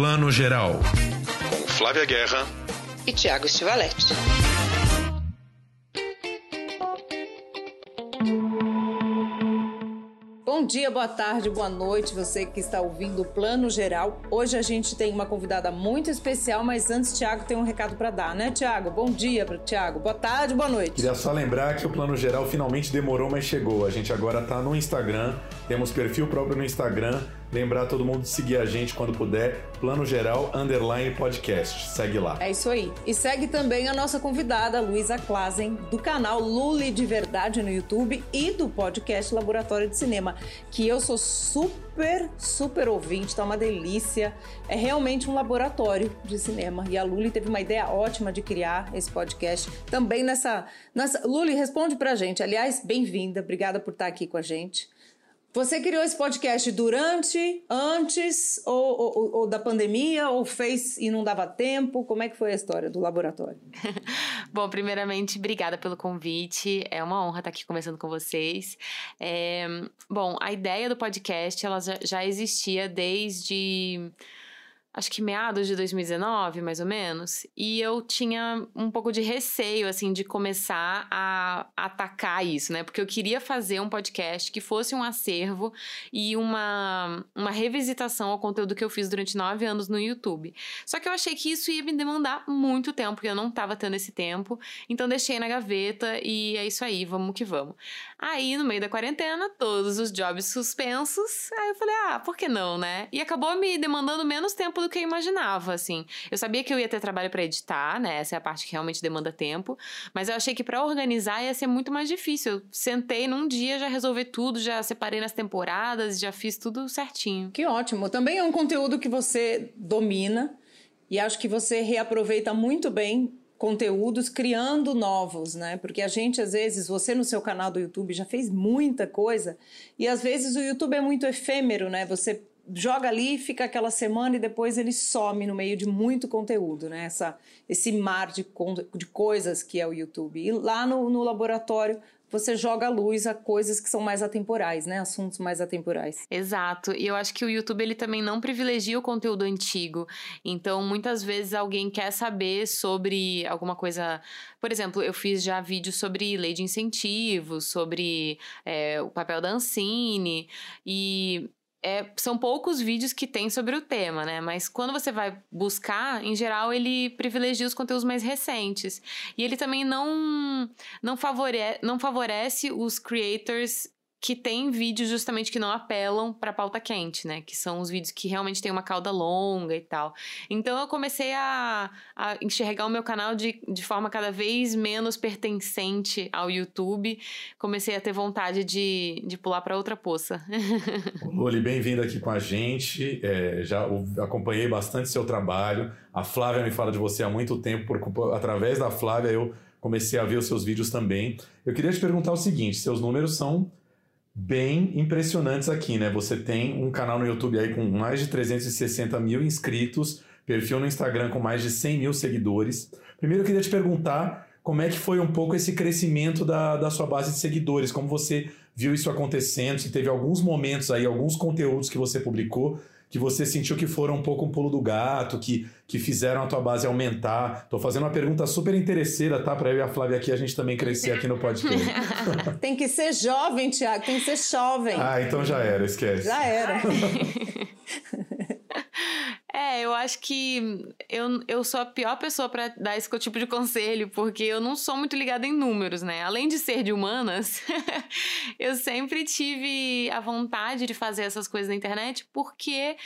Plano Geral. Com Flávia Guerra e Tiago Stivaletti. Bom dia, boa tarde, boa noite, você que está ouvindo o Plano Geral. Hoje a gente tem uma convidada muito especial, mas antes, Tiago tem um recado para dar, né, Tiago? Bom dia para Tiago. Boa tarde, boa noite. Queria só lembrar que o Plano Geral finalmente demorou, mas chegou. A gente agora está no Instagram, temos perfil próprio no Instagram Lembrar todo mundo de seguir a gente quando puder. Plano Geral Underline Podcast. Segue lá. É isso aí. E segue também a nossa convidada, Luísa Klazen, do canal Luli de Verdade no YouTube e do podcast Laboratório de Cinema, que eu sou super, super ouvinte, tá uma delícia. É realmente um laboratório de cinema. E a Luli teve uma ideia ótima de criar esse podcast. Também nessa. nessa... Luli, responde pra gente. Aliás, bem-vinda. Obrigada por estar aqui com a gente. Você criou esse podcast durante, antes ou, ou, ou, da pandemia ou fez e não dava tempo? Como é que foi a história do laboratório? Bom, primeiramente, obrigada pelo convite. É uma honra estar aqui conversando com vocês. É, bom, a ideia do podcast ela já, já existia desde acho que meados de 2019, mais ou menos, e eu tinha um pouco de receio, assim, de começar a atacar isso, né? Porque eu queria fazer um podcast que fosse um acervo e uma, uma revisitação ao conteúdo que eu fiz durante nove anos no YouTube. Só que eu achei que isso ia me demandar muito tempo, porque eu não tava tendo esse tempo, então deixei na gaveta e é isso aí, vamos que vamos. Aí, no meio da quarentena, todos os jobs suspensos, aí eu falei, ah, por que não, né? E acabou me demandando menos tempo do que eu imaginava, assim. Eu sabia que eu ia ter trabalho para editar, né? Essa é a parte que realmente demanda tempo, mas eu achei que para organizar ia ser muito mais difícil. Eu sentei num dia, já resolvi tudo, já separei nas temporadas, já fiz tudo certinho. Que ótimo. Também é um conteúdo que você domina e acho que você reaproveita muito bem conteúdos criando novos, né? Porque a gente às vezes, você no seu canal do YouTube já fez muita coisa e às vezes o YouTube é muito efêmero, né? Você joga ali, fica aquela semana e depois ele some no meio de muito conteúdo, né? Essa, esse mar de, de coisas que é o YouTube. E lá no, no laboratório você joga a luz a coisas que são mais atemporais, né? Assuntos mais atemporais. Exato. E eu acho que o YouTube ele também não privilegia o conteúdo antigo. Então, muitas vezes alguém quer saber sobre alguma coisa. Por exemplo, eu fiz já vídeos sobre lei de incentivos, sobre é, o papel da Ancine. E é, são poucos vídeos que tem sobre o tema, né? Mas quando você vai buscar, em geral, ele privilegia os conteúdos mais recentes. E ele também não, não, favore não favorece os creators que tem vídeos justamente que não apelam para pauta quente, né? Que são os vídeos que realmente têm uma cauda longa e tal. Então eu comecei a, a enxergar o meu canal de, de forma cada vez menos pertencente ao YouTube. Comecei a ter vontade de, de pular para outra poça. Loli, bem-vindo aqui com a gente. É, já acompanhei bastante seu trabalho. A Flávia me fala de você há muito tempo, por, através da Flávia eu comecei a ver os seus vídeos também. Eu queria te perguntar o seguinte: seus números são bem impressionantes aqui, né? Você tem um canal no YouTube aí com mais de 360 mil inscritos, perfil no Instagram com mais de 100 mil seguidores. Primeiro eu queria te perguntar como é que foi um pouco esse crescimento da, da sua base de seguidores, como você viu isso acontecendo, se teve alguns momentos aí, alguns conteúdos que você publicou que você sentiu que foram um pouco um pulo do gato, que, que fizeram a tua base aumentar? Tô fazendo uma pergunta super interesseira, tá? Para eu e a Flávia aqui a gente também crescer aqui no podcast. tem que ser jovem, Tiago, tem que ser jovem. Ah, então já era, esquece. Já era. É, eu acho que eu, eu sou a pior pessoa para dar esse tipo de conselho, porque eu não sou muito ligada em números, né? Além de ser de humanas, eu sempre tive a vontade de fazer essas coisas na internet porque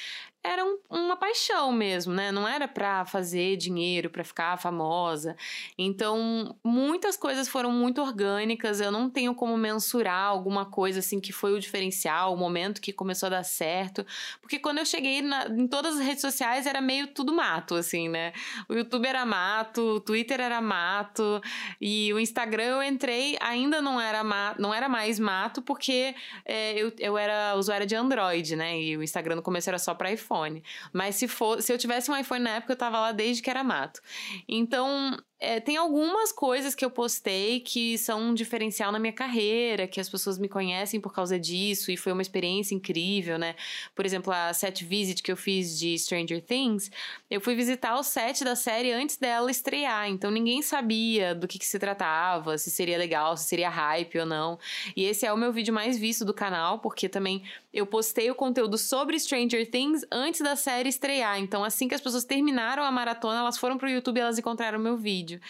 era um, uma paixão mesmo, né? Não era para fazer dinheiro, para ficar famosa. Então, muitas coisas foram muito orgânicas. Eu não tenho como mensurar alguma coisa assim que foi o diferencial, o momento que começou a dar certo. Porque quando eu cheguei na, em todas as redes sociais era meio tudo mato, assim, né? O YouTube era mato, o Twitter era mato e o Instagram eu entrei ainda não era não era mais mato porque é, eu, eu era usuária de Android, né? E o Instagram no começo era só para iPhone iPhone. Mas se for, se eu tivesse um iPhone na época, eu tava lá desde que era mato. Então, é, tem algumas coisas que eu postei que são um diferencial na minha carreira, que as pessoas me conhecem por causa disso e foi uma experiência incrível, né? Por exemplo, a set visit que eu fiz de Stranger Things, eu fui visitar o set da série antes dela estrear, então ninguém sabia do que, que se tratava, se seria legal, se seria hype ou não. E esse é o meu vídeo mais visto do canal, porque também eu postei o conteúdo sobre Stranger Things antes da série estrear. Então, assim que as pessoas terminaram a maratona, elas foram pro YouTube e elas encontraram meu vídeo vídeo.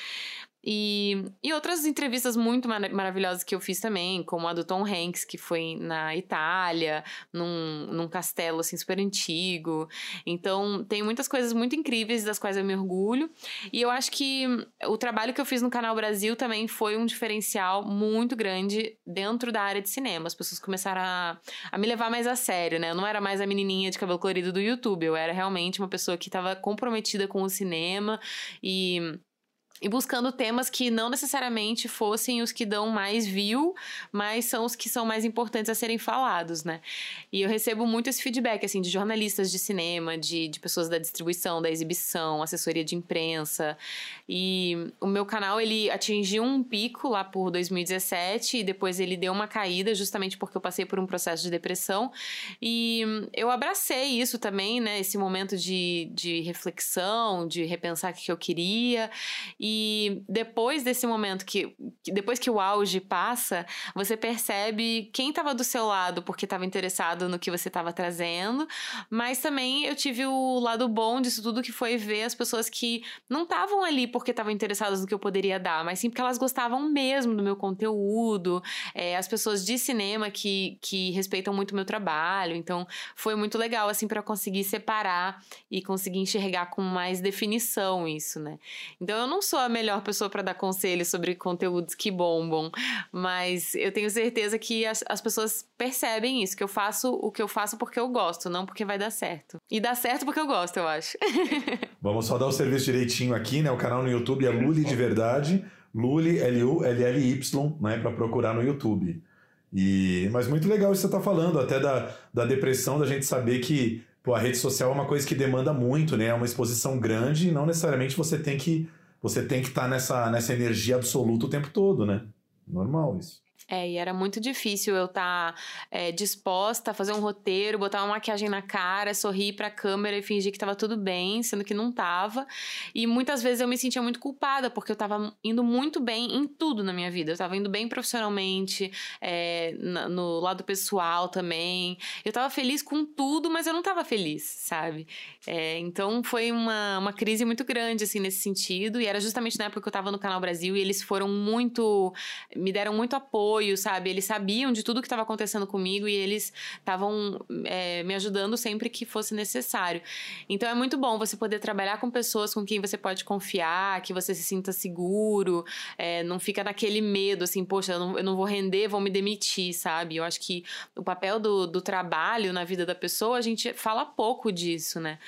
E, e outras entrevistas muito mar maravilhosas que eu fiz também, como a do Tom Hanks, que foi na Itália, num, num castelo assim super antigo. Então, tem muitas coisas muito incríveis das quais eu me orgulho. E eu acho que o trabalho que eu fiz no Canal Brasil também foi um diferencial muito grande dentro da área de cinema. As pessoas começaram a, a me levar mais a sério, né? Eu não era mais a menininha de cabelo colorido do YouTube, eu era realmente uma pessoa que estava comprometida com o cinema e e buscando temas que não necessariamente fossem os que dão mais view, mas são os que são mais importantes a serem falados, né? E eu recebo muito esse feedback, assim, de jornalistas de cinema, de, de pessoas da distribuição, da exibição, assessoria de imprensa. E o meu canal, ele atingiu um pico lá por 2017 e depois ele deu uma caída, justamente porque eu passei por um processo de depressão. E eu abracei isso também, né? Esse momento de, de reflexão, de repensar o que eu queria. E depois desse momento que, depois que o auge passa, você percebe quem estava do seu lado porque estava interessado no que você estava trazendo, mas também eu tive o lado bom disso tudo que foi ver as pessoas que não estavam ali porque estavam interessadas no que eu poderia dar, mas sim porque elas gostavam mesmo do meu conteúdo, é, as pessoas de cinema que, que respeitam muito o meu trabalho, então foi muito legal assim para conseguir separar e conseguir enxergar com mais definição isso, né? Então eu não sou a melhor pessoa para dar conselhos sobre conteúdos que bombam, mas eu tenho certeza que as, as pessoas percebem isso, que eu faço o que eu faço porque eu gosto, não porque vai dar certo. E dá certo porque eu gosto, eu acho. Vamos só dar o serviço direitinho aqui, né? O canal no YouTube é Luli de Verdade, Luli, L-U-L-L-Y, né? Para procurar no YouTube. E, mas muito legal isso que você está falando, até da, da depressão, da gente saber que pô, a rede social é uma coisa que demanda muito, né? É uma exposição grande e não necessariamente você tem que você tem que estar tá nessa, nessa energia absoluta o tempo todo, né? Normal isso. É, e era muito difícil eu estar tá, é, disposta a fazer um roteiro, botar uma maquiagem na cara, sorrir pra câmera e fingir que tava tudo bem, sendo que não tava. E muitas vezes eu me sentia muito culpada, porque eu tava indo muito bem em tudo na minha vida. Eu tava indo bem profissionalmente, é, no lado pessoal também. Eu tava feliz com tudo, mas eu não tava feliz, sabe? É, então foi uma, uma crise muito grande, assim, nesse sentido. E era justamente na época que eu tava no Canal Brasil e eles foram muito. me deram muito apoio apoio, sabe? Eles sabiam de tudo que estava acontecendo comigo e eles estavam é, me ajudando sempre que fosse necessário. Então é muito bom você poder trabalhar com pessoas com quem você pode confiar, que você se sinta seguro, é, não fica naquele medo assim, poxa, eu não, eu não, vou render, vão me demitir, sabe? Eu acho que o papel do, do trabalho na vida da pessoa, a gente fala pouco disso, né?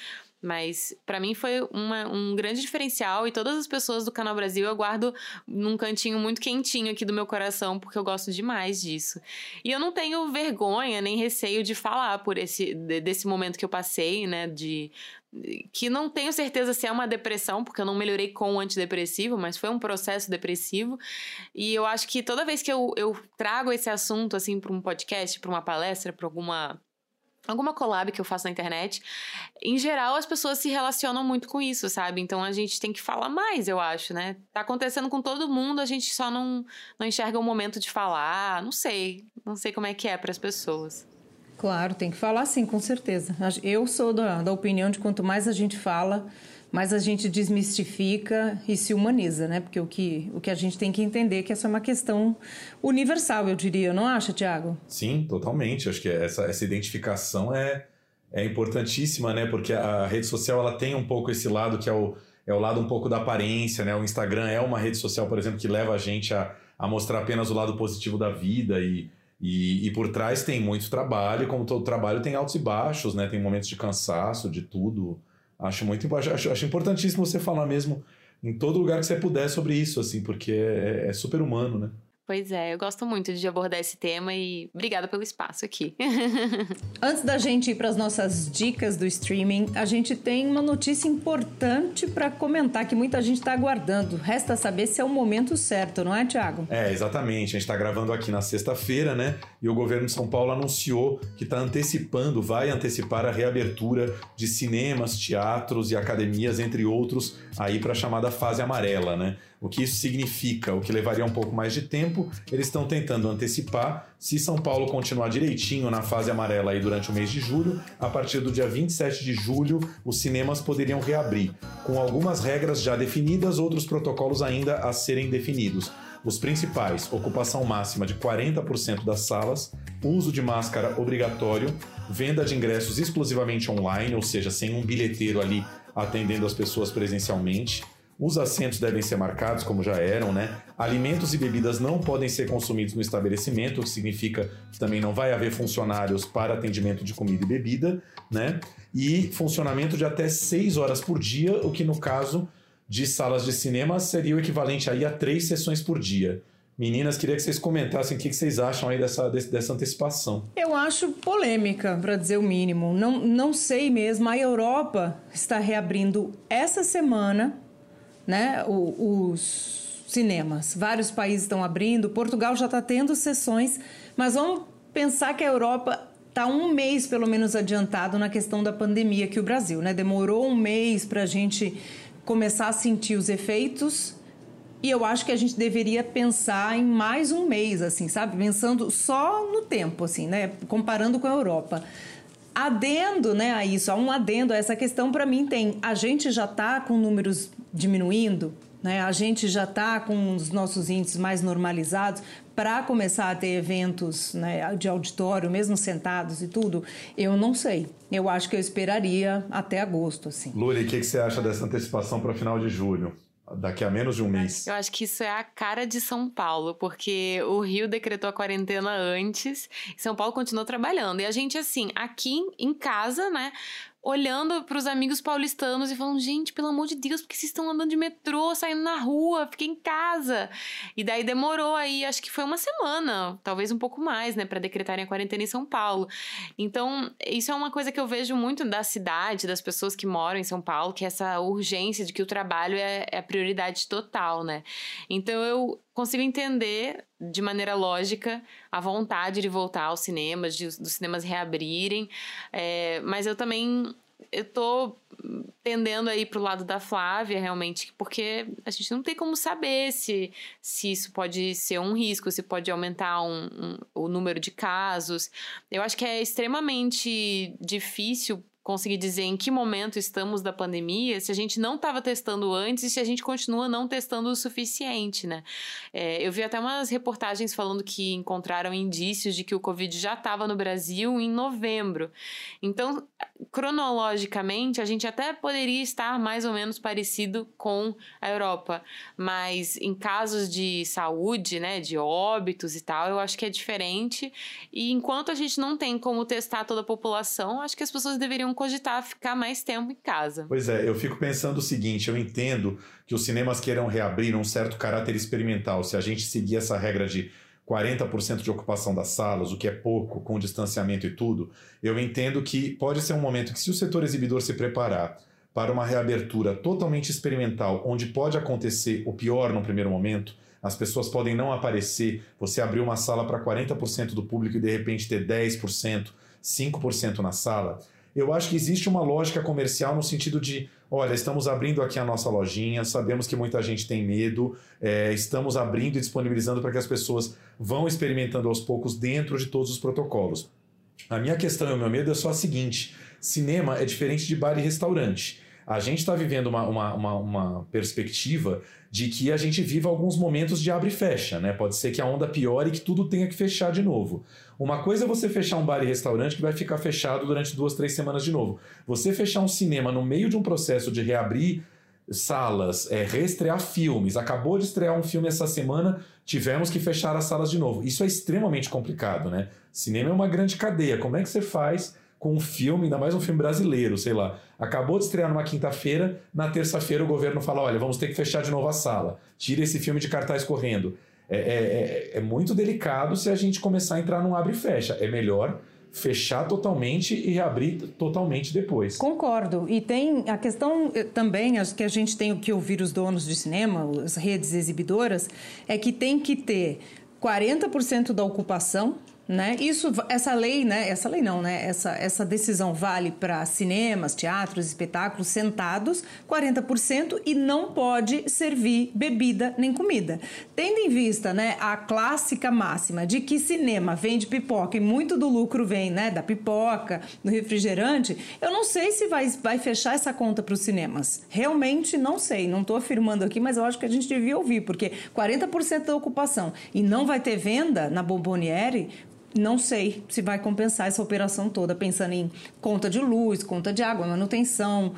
Mas para mim foi uma, um grande diferencial e todas as pessoas do Canal Brasil eu guardo num cantinho muito quentinho aqui do meu coração, porque eu gosto demais disso. E eu não tenho vergonha nem receio de falar por esse desse momento que eu passei, né, de que não tenho certeza se é uma depressão, porque eu não melhorei com o antidepressivo, mas foi um processo depressivo. E eu acho que toda vez que eu, eu trago esse assunto, assim, para um podcast, para uma palestra, para alguma alguma collab que eu faço na internet, em geral as pessoas se relacionam muito com isso, sabe? Então a gente tem que falar mais, eu acho, né? Tá acontecendo com todo mundo, a gente só não, não enxerga o momento de falar, não sei, não sei como é que é para as pessoas. Claro, tem que falar sim, com certeza. Eu sou da, da opinião de quanto mais a gente fala, mas a gente desmistifica e se humaniza, né? Porque o que, o que a gente tem que entender é que essa é uma questão universal, eu diria, não acha, Tiago? Sim, totalmente. Acho que essa, essa identificação é, é importantíssima, né? Porque a rede social ela tem um pouco esse lado que é o, é o lado um pouco da aparência, né? O Instagram é uma rede social, por exemplo, que leva a gente a, a mostrar apenas o lado positivo da vida e, e, e por trás tem muito trabalho, como todo trabalho tem altos e baixos, né? Tem momentos de cansaço, de tudo. Acho muito acho, acho importantíssimo você falar mesmo em todo lugar que você puder sobre isso, assim, porque é, é super humano, né? Pois é, eu gosto muito de abordar esse tema e obrigada pelo espaço aqui. Antes da gente ir para as nossas dicas do streaming, a gente tem uma notícia importante para comentar que muita gente está aguardando. Resta saber se é o momento certo, não é, Tiago? É, exatamente. A gente está gravando aqui na sexta-feira, né? E o governo de São Paulo anunciou que está antecipando, vai antecipar a reabertura de cinemas, teatros e academias, entre outros, aí para a chamada fase amarela, né? O que isso significa? O que levaria um pouco mais de tempo, eles estão tentando antecipar. Se São Paulo continuar direitinho na fase amarela aí durante o mês de julho, a partir do dia 27 de julho, os cinemas poderiam reabrir, com algumas regras já definidas, outros protocolos ainda a serem definidos. Os principais: ocupação máxima de 40% das salas, uso de máscara obrigatório, venda de ingressos exclusivamente online, ou seja, sem um bilheteiro ali atendendo as pessoas presencialmente os assentos devem ser marcados, como já eram, né? Alimentos e bebidas não podem ser consumidos no estabelecimento, o que significa que também não vai haver funcionários para atendimento de comida e bebida, né? E funcionamento de até 6 horas por dia, o que no caso de salas de cinema seria o equivalente aí a três sessões por dia. Meninas, queria que vocês comentassem o que vocês acham aí dessa, dessa antecipação. Eu acho polêmica, para dizer o mínimo. Não, não sei mesmo. A Europa está reabrindo essa semana né, os cinemas. Vários países estão abrindo, Portugal já está tendo sessões, mas vamos pensar que a Europa está um mês pelo menos adiantado na questão da pandemia que o Brasil, né? Demorou um mês para a gente começar a sentir os efeitos e eu acho que a gente deveria pensar em mais um mês, assim, sabe? Pensando só no tempo, assim, né? Comparando com a Europa. Adendo, né, a isso, há um adendo a essa questão, para mim tem, a gente já está com números diminuindo, né? A gente já está com os nossos índices mais normalizados para começar a ter eventos né, de auditório, mesmo sentados e tudo. Eu não sei. Eu acho que eu esperaria até agosto, assim. Luli, o que, que você acha dessa antecipação para final de julho? daqui a menos de um mês. Eu acho que isso é a cara de São Paulo, porque o Rio decretou a quarentena antes, e São Paulo continuou trabalhando. E a gente, assim, aqui em casa, né, olhando para os amigos paulistanos e falando: gente, pelo amor de Deus, porque vocês estão andando de metrô, saindo na rua, fiquem em casa. E daí demorou aí, acho que foi uma semana, talvez um pouco mais, né, para decretarem a quarentena em São Paulo. Então, isso é uma coisa que eu vejo muito da cidade, das pessoas que moram em São Paulo, que é essa urgência de que o trabalho é, é a prioridade total, né? Então, eu consigo entender de maneira lógica a vontade de voltar aos cinemas, de, dos cinemas reabrirem, é, mas eu também eu tô tendendo aí pro lado da Flávia, realmente, porque a gente não tem como saber se, se isso pode ser um risco, se pode aumentar um, um, o número de casos. Eu acho que é extremamente difícil conseguir dizer em que momento estamos da pandemia se a gente não estava testando antes e se a gente continua não testando o suficiente, né? É, eu vi até umas reportagens falando que encontraram indícios de que o Covid já estava no Brasil em novembro. Então, cronologicamente, a gente até poderia estar mais ou menos parecido com a Europa, mas em casos de saúde, né, de óbitos e tal, eu acho que é diferente. E enquanto a gente não tem como testar toda a população, acho que as pessoas deveriam cogitar ficar mais tempo em casa. Pois é, eu fico pensando o seguinte: eu entendo que os cinemas queiram reabrir um certo caráter experimental. Se a gente seguir essa regra de 40% de ocupação das salas, o que é pouco, com distanciamento e tudo, eu entendo que pode ser um momento que, se o setor exibidor se preparar para uma reabertura totalmente experimental, onde pode acontecer o pior no primeiro momento, as pessoas podem não aparecer, você abrir uma sala para 40% do público e de repente ter 10%, 5% na sala, eu acho que existe uma lógica comercial no sentido de, olha, estamos abrindo aqui a nossa lojinha, sabemos que muita gente tem medo, é, estamos abrindo e disponibilizando para que as pessoas vão experimentando aos poucos dentro de todos os protocolos. A minha questão e o meu medo é só a seguinte: cinema é diferente de bar e restaurante. A gente está vivendo uma, uma, uma, uma, perspectiva de que a gente viva alguns momentos de abre e fecha, né? Pode ser que a onda piore e que tudo tenha que fechar de novo. Uma coisa é você fechar um bar e restaurante que vai ficar fechado durante duas, três semanas de novo. Você fechar um cinema no meio de um processo de reabrir salas, é, reestrear filmes. Acabou de estrear um filme essa semana, tivemos que fechar as salas de novo. Isso é extremamente complicado, né? Cinema é uma grande cadeia. Como é que você faz com um filme, ainda mais um filme brasileiro, sei lá. Acabou de estrear numa quinta-feira, na terça-feira o governo fala: olha, vamos ter que fechar de novo a sala. Tira esse filme de cartaz correndo é, é, é, é muito delicado se a gente começar a entrar num abre e fecha. É melhor fechar totalmente e reabrir totalmente depois. Concordo. E tem a questão eh, também, acho que a gente tem que ouvir os donos de cinema, as redes exibidoras, é que tem que ter 40% da ocupação né? Isso, essa lei, né? Essa lei não, né? Essa, essa decisão vale para cinemas, teatros, espetáculos sentados, 40% e não pode servir bebida nem comida. Tendo em vista, né, a clássica máxima de que cinema vende pipoca e muito do lucro vem, né, da pipoca, do refrigerante, eu não sei se vai, vai fechar essa conta para os cinemas. Realmente não sei, não estou afirmando aqui, mas eu acho que a gente devia ouvir, porque 40% da ocupação e não vai ter venda na Bomboniere não sei se vai compensar essa operação toda, pensando em conta de luz, conta de água, manutenção,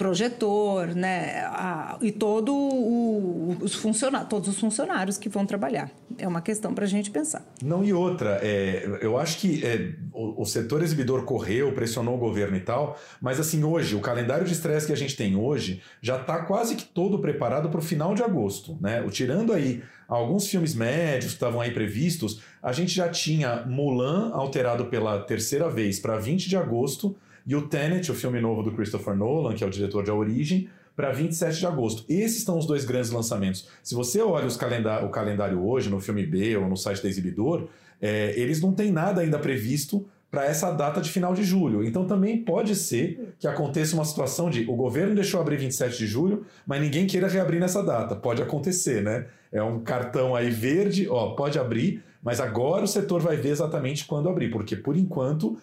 projetor, né? A, e todo o, os funcionários, todos os funcionários que vão trabalhar. É uma questão para a gente pensar. Não, e outra, é, eu acho que é, o, o, setor exibidor correu, pressionou o governo e tal, mas assim, hoje, o calendário de estresse que a gente tem hoje já está quase que todo preparado para o final de agosto, né? Tirando aí alguns filmes médios que estavam aí previstos, a gente já tinha Mulan alterado pela terceira vez para 20 de agosto, e o Tenet, o filme novo do Christopher Nolan, que é o diretor de A Origem, para 27 de agosto. Esses são os dois grandes lançamentos. Se você olha o calendário hoje, no filme B ou no site da exibidor, é, eles não têm nada ainda previsto para essa data de final de julho. Então também pode ser que aconteça uma situação de o governo deixou abrir 27 de julho, mas ninguém queira reabrir nessa data. Pode acontecer, né? É um cartão aí verde, ó, pode abrir, mas agora o setor vai ver exatamente quando abrir, porque por enquanto,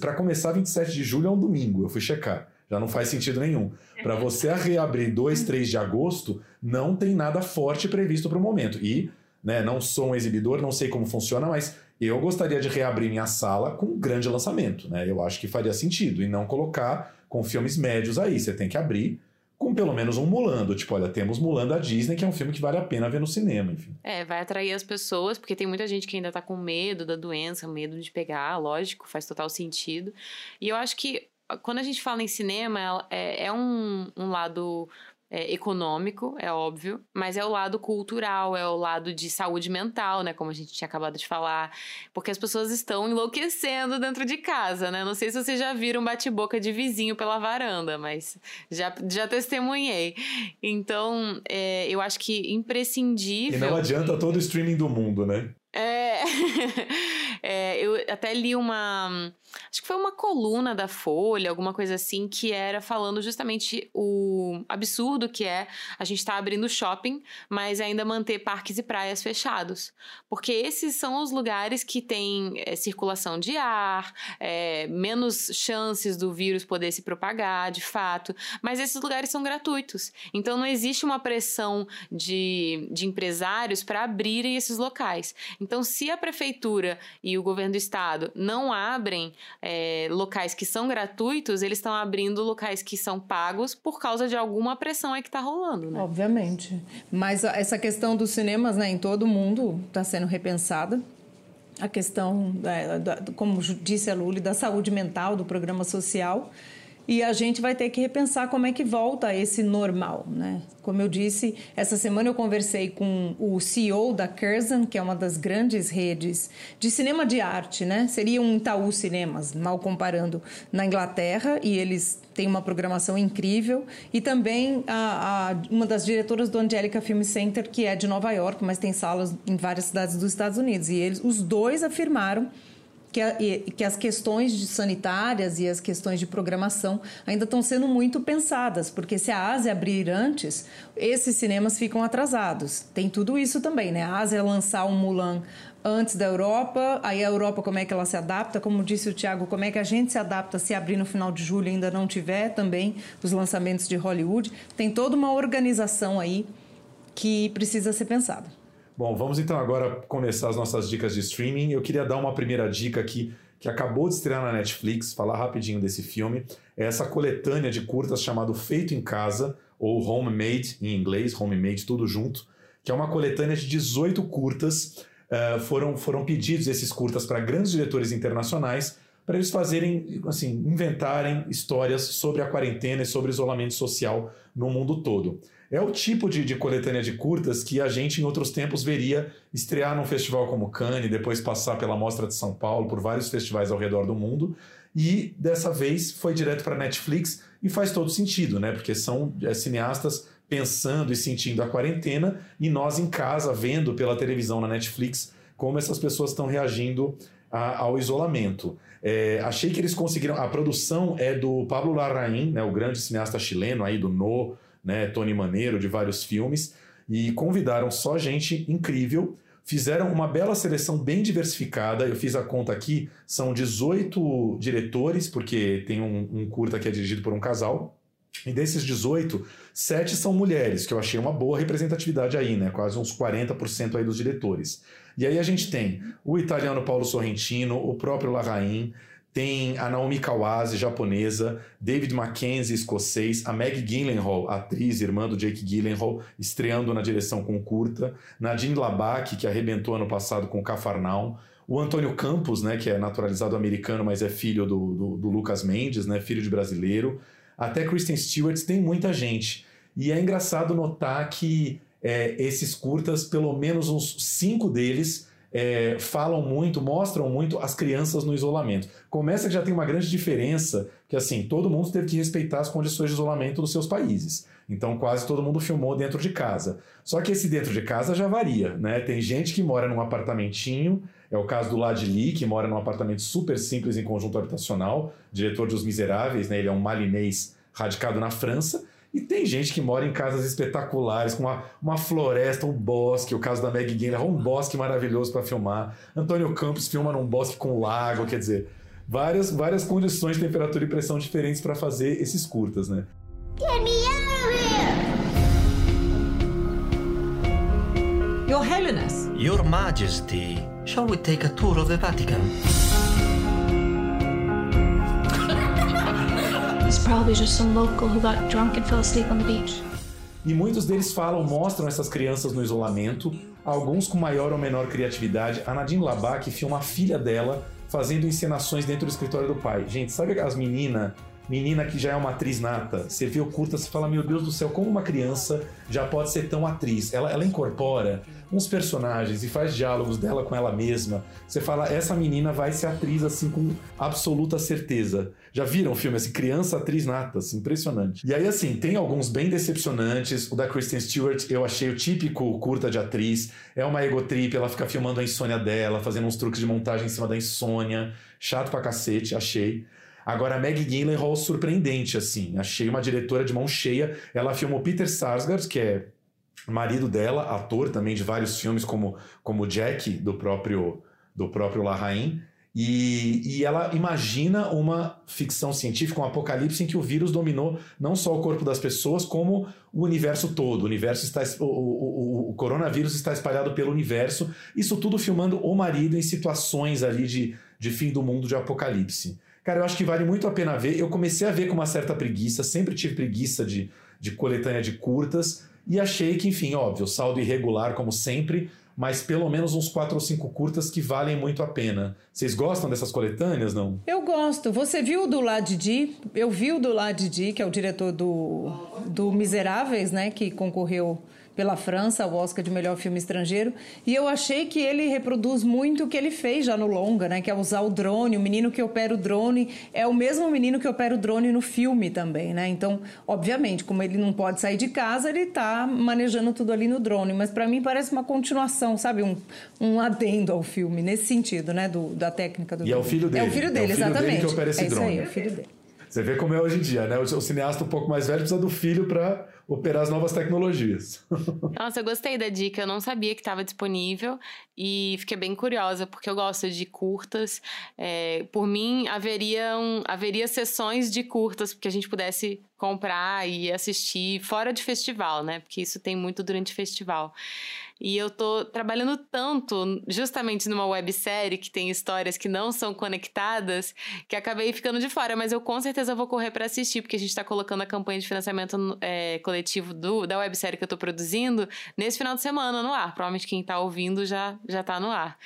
para começar 27 de julho é um domingo, eu fui checar. Já não faz sentido nenhum. Para você reabrir 2, 3 de agosto, não tem nada forte previsto para o momento. E, né, não sou um exibidor, não sei como funciona, mas eu gostaria de reabrir minha sala com um grande lançamento, né? Eu acho que faria sentido e não colocar com filmes médios aí. Você tem que abrir com pelo menos um Mulando. Tipo, olha, temos Mulan da Disney, que é um filme que vale a pena ver no cinema, enfim. É, vai atrair as pessoas, porque tem muita gente que ainda tá com medo da doença, medo de pegar, lógico, faz total sentido. E eu acho que quando a gente fala em cinema, é, é um, um lado é, econômico, é óbvio, mas é o lado cultural, é o lado de saúde mental, né? Como a gente tinha acabado de falar. Porque as pessoas estão enlouquecendo dentro de casa, né? Não sei se vocês já viram bate-boca de vizinho pela varanda, mas já, já testemunhei. Então, é, eu acho que imprescindível. E não adianta todo o streaming do mundo, né? É, é, eu até li uma. Acho que foi uma coluna da Folha, alguma coisa assim, que era falando justamente o absurdo que é a gente estar tá abrindo shopping, mas ainda manter parques e praias fechados. Porque esses são os lugares que têm é, circulação de ar, é, menos chances do vírus poder se propagar, de fato. Mas esses lugares são gratuitos. Então não existe uma pressão de, de empresários para abrirem esses locais. Então, se a prefeitura e o governo do estado não abrem é, locais que são gratuitos, eles estão abrindo locais que são pagos por causa de alguma pressão aí que está rolando, né? Obviamente. Mas essa questão dos cinemas, né, em todo o mundo está sendo repensada a questão, é, da, como disse a Luli, da saúde mental, do programa social. E a gente vai ter que repensar como é que volta esse normal, né? Como eu disse, essa semana eu conversei com o CEO da Curzon, que é uma das grandes redes de cinema de arte, né? Seria um Itaú Cinemas, mal comparando, na Inglaterra, e eles têm uma programação incrível. E também a, a, uma das diretoras do Angelica Film Center, que é de Nova York, mas tem salas em várias cidades dos Estados Unidos. E eles, os dois afirmaram que, a, que as questões sanitárias e as questões de programação ainda estão sendo muito pensadas, porque se a Ásia abrir antes, esses cinemas ficam atrasados. Tem tudo isso também, né? A Ásia lançar um Mulan antes da Europa, aí a Europa como é que ela se adapta, como disse o Tiago, como é que a gente se adapta se abrir no final de julho ainda não tiver também os lançamentos de Hollywood. Tem toda uma organização aí que precisa ser pensada. Bom, vamos então agora começar as nossas dicas de streaming. Eu queria dar uma primeira dica aqui que acabou de estrear na Netflix, falar rapidinho desse filme. É essa coletânea de curtas chamado Feito em Casa, ou Homemade em inglês, Homemade tudo junto, que é uma coletânea de 18 curtas. Uh, foram, foram pedidos esses curtas para grandes diretores internacionais para eles fazerem, assim, inventarem histórias sobre a quarentena e sobre o isolamento social no mundo todo. É o tipo de, de coletânea de curtas que a gente em outros tempos veria estrear num festival como Cannes, depois passar pela Mostra de São Paulo, por vários festivais ao redor do mundo, e dessa vez foi direto para Netflix e faz todo sentido, né? Porque são é, cineastas pensando e sentindo a quarentena e nós em casa vendo pela televisão na Netflix como essas pessoas estão reagindo a, ao isolamento. É, achei que eles conseguiram. A produção é do Pablo Larraín, né, o grande cineasta chileno aí do No, né, Tony Maneiro, de vários filmes, e convidaram só gente incrível. Fizeram uma bela seleção bem diversificada. Eu fiz a conta aqui, são 18 diretores, porque tem um, um curta que é dirigido por um casal. E desses 18, 7 são mulheres, que eu achei uma boa representatividade aí, né? Quase uns 40% aí dos diretores. E aí a gente tem o italiano Paulo Sorrentino, o próprio Larraín, tem a Naomi Kawase, japonesa, David Mackenzie, escocês, a Meg Gyllenhaal, atriz, irmã do Jake Gyllenhaal, estreando na direção com curta, Nadine Labak, que arrebentou ano passado com Cafarnaum, o Antônio Campos, né, que é naturalizado americano, mas é filho do, do, do Lucas Mendes, né, filho de brasileiro, até Kristen Stewart, tem muita gente. E é engraçado notar que é, esses curtas, pelo menos uns cinco deles, é, falam muito, mostram muito as crianças no isolamento. Começa que já tem uma grande diferença, que assim, todo mundo teve que respeitar as condições de isolamento dos seus países. Então quase todo mundo filmou dentro de casa. Só que esse dentro de casa já varia, né? Tem gente que mora num apartamentinho, é o caso do Ladli, que mora num apartamento super simples em conjunto habitacional, diretor de Os Miseráveis, né? Ele é um malinês radicado na França. E tem gente que mora em casas espetaculares, com uma, uma floresta, um bosque. O caso da Meg Gyllenhaal, um bosque maravilhoso para filmar. Antônio Campos filma num bosque com lago, quer dizer, várias, várias condições de temperatura e pressão diferentes para fazer esses curtas, né? Get me out of here! Your Holiness. Your Majesty, shall we take a tour of the Vatican? Probably just some local who got drunk and fell asleep on the beach. E muitos deles falam, mostram essas crianças no isolamento, alguns com maior ou menor criatividade. A Nadine Labac filma a filha dela fazendo encenações dentro do escritório do pai. Gente, sabe as meninas menina que já é uma atriz nata, você vê o curta, você fala, meu Deus do céu, como uma criança já pode ser tão atriz? Ela, ela incorpora uns personagens e faz diálogos dela com ela mesma. Você fala, essa menina vai ser atriz assim com absoluta certeza. Já viram o filme assim, criança atriz nata, assim, impressionante. E aí assim, tem alguns bem decepcionantes. O da Kristen Stewart eu achei o típico curta de atriz. É uma egotrip, ela fica filmando a insônia dela, fazendo uns truques de montagem em cima da insônia. Chato pra cacete, achei. Agora, a Meg Gyllenhaal, surpreendente, assim. Achei uma diretora de mão cheia. Ela filmou Peter Sarsgaard, que é marido dela, ator também de vários filmes, como, como Jack, do próprio, do próprio Larraín. E, e ela imagina uma ficção científica, um apocalipse em que o vírus dominou não só o corpo das pessoas, como o universo todo. O universo está. O, o, o, coronavírus está espalhado pelo universo. Isso tudo filmando o marido em situações ali de, de fim do mundo, de apocalipse. Cara, eu acho que vale muito a pena ver. Eu comecei a ver com uma certa preguiça, sempre tive preguiça de, de coletânea de curtas, e achei que, enfim, óbvio, saldo irregular, como sempre, mas pelo menos uns quatro ou cinco curtas que valem muito a pena. Vocês gostam dessas coletâneas, não? Eu gosto. Você viu o do Ladidi? Eu vi o do Ladidi, que é o diretor do, do Miseráveis, né? Que concorreu pela França ao Oscar de melhor filme estrangeiro. E eu achei que ele reproduz muito o que ele fez já no longa, né? Que é usar o drone. O menino que opera o drone é o mesmo menino que opera o drone no filme também, né? Então, obviamente, como ele não pode sair de casa, ele está manejando tudo ali no drone. Mas para mim parece uma continuação, sabe? Um, um adendo ao filme, nesse sentido, né? Do, da técnica do E é o filho dele. É o filho dele, é o filho exatamente. Dele que opera esse é drone. Aí, é o filho dele. Você vê como é hoje em dia, né? O cineasta um pouco mais velho precisa do filho para operar as novas tecnologias. Nossa, eu gostei da dica, eu não sabia que estava disponível e fiquei bem curiosa, porque eu gosto de curtas. É, por mim, haveria, um, haveria sessões de curtas que a gente pudesse comprar e assistir fora de festival, né? Porque isso tem muito durante festival. E eu tô trabalhando tanto justamente numa websérie que tem histórias que não são conectadas, que acabei ficando de fora. Mas eu com certeza vou correr para assistir, porque a gente está colocando a campanha de financiamento é, coletivo coletivo do, da websérie que eu tô produzindo nesse final de semana no ar. Provavelmente quem tá ouvindo já, já tá no ar.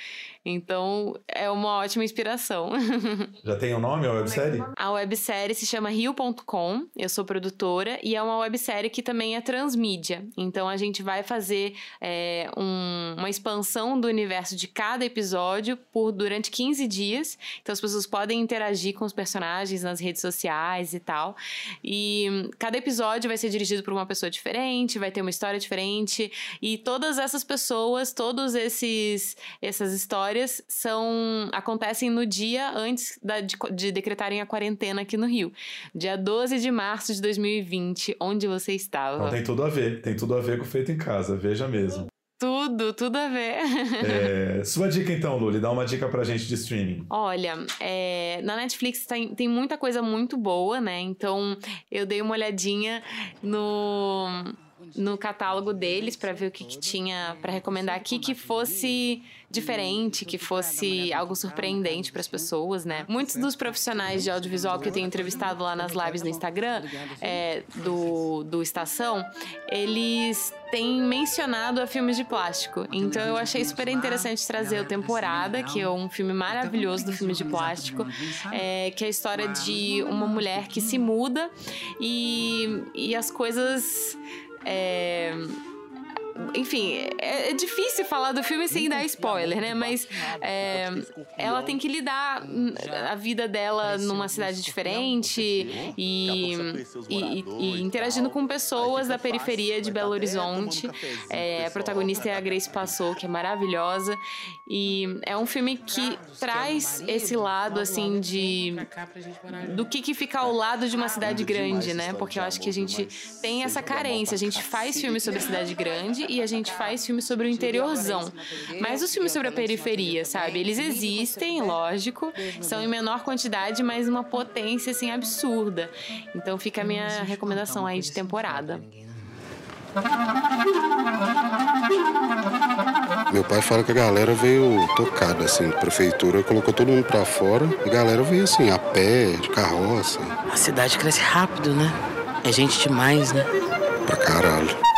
Então, é uma ótima inspiração. Já tem o um nome a websérie? A websérie se chama Rio.com, eu sou produtora, e é uma websérie que também é transmídia. Então, a gente vai fazer é, um, uma expansão do universo de cada episódio por durante 15 dias. Então, as pessoas podem interagir com os personagens nas redes sociais e tal. E cada episódio vai ser dirigido por uma pessoa diferente, vai ter uma história diferente, e todas essas pessoas, esses essas histórias são acontecem no dia antes da, de, de decretarem a quarentena aqui no Rio. Dia 12 de março de 2020, onde você estava. Então, tem tudo a ver, tem tudo a ver com feito em casa, veja mesmo. Tudo, tudo a ver. É, sua dica então, Luli, dá uma dica pra gente de streaming. Olha, é, na Netflix tem, tem muita coisa muito boa, né? Então eu dei uma olhadinha no no catálogo deles para ver o que, que tinha para recomendar aqui que fosse diferente, que fosse algo surpreendente para as pessoas, né? Muitos dos profissionais de audiovisual que eu tenho entrevistado lá nas lives no Instagram é, do, do Estação, eles têm mencionado a filmes de plástico. Então eu achei super interessante trazer o Temporada, que é um filme maravilhoso do filme de plástico, é, que é a história de uma mulher que se muda e, e as coisas é, enfim, é, é, difícil falar do filme sem dar spoiler, né? Mas é, ela tem que lidar a vida dela numa cidade diferente e, e, e interagindo com pessoas da periferia de Belo Horizonte. É, a protagonista é a Grace Passou, que é maravilhosa. E é um filme que traz esse lado, assim, de. do que, que fica ao lado de uma cidade grande, né? Porque eu acho que a gente tem essa carência. A gente faz filmes sobre cidade grande e a gente faz filmes sobre o interiorzão. Mas os filmes sobre a periferia, sabe? Eles existem, lógico, são em menor quantidade, mas uma potência assim absurda. Então fica a minha recomendação aí de temporada. Meu pai fala que a galera veio tocada, assim, a prefeitura colocou todo mundo pra fora e a galera veio assim, a pé, de carroça. A cidade cresce rápido, né? É gente demais, né? Pra caralho.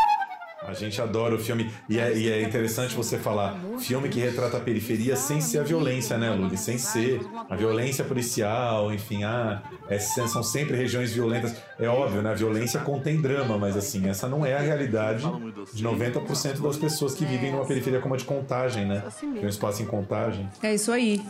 A gente adora o filme. E é, e é, interessante você falar filme que retrata a periferia sem ser a violência, né, Luli? Sem ser a violência policial, enfim, ah, é, são sempre regiões violentas. É óbvio, né? A violência contém drama, mas assim, essa não é a realidade de 90% das pessoas que vivem numa periferia como a de contagem, né? Tem um espaço em contagem. É isso aí.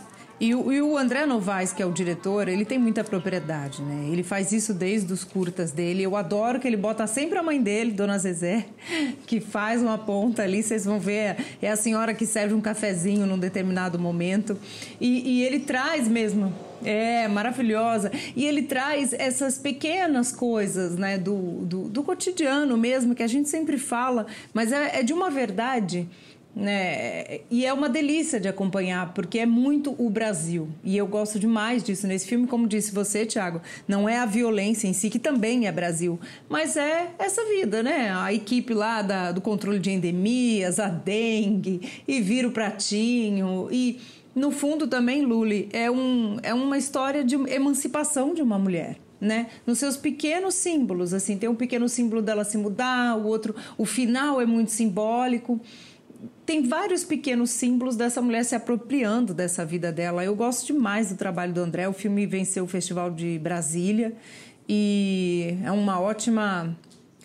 E o, e o, André Novaes, que é o diretor, ele tem muita propriedade, né? Ele faz isso desde os curtas dele. Eu adoro que ele bota sempre a mãe dele, Dona Zezé, que faz uma ponta ali. Vocês vão ver, é a senhora que serve um cafezinho num determinado momento. E, e ele traz mesmo é, maravilhosa. E ele traz essas pequenas coisas, né, do, do, do cotidiano mesmo, que a gente sempre fala, mas é, é de uma verdade né? E é uma delícia de acompanhar, porque é muito o Brasil. E eu gosto demais disso nesse filme, como disse você, Tiago. Não é a violência em si, que também é Brasil, mas é essa vida, né? A equipe lá da, do controle de endemias, a dengue, e vira o pratinho. E, no fundo, também, Luli, é, um, é uma história de emancipação de uma mulher. Né? Nos seus pequenos símbolos, assim, tem um pequeno símbolo dela se mudar, o outro, o final é muito simbólico tem vários pequenos símbolos dessa mulher se apropriando dessa vida dela. Eu gosto demais do trabalho do André. O filme venceu o Festival de Brasília e é uma ótima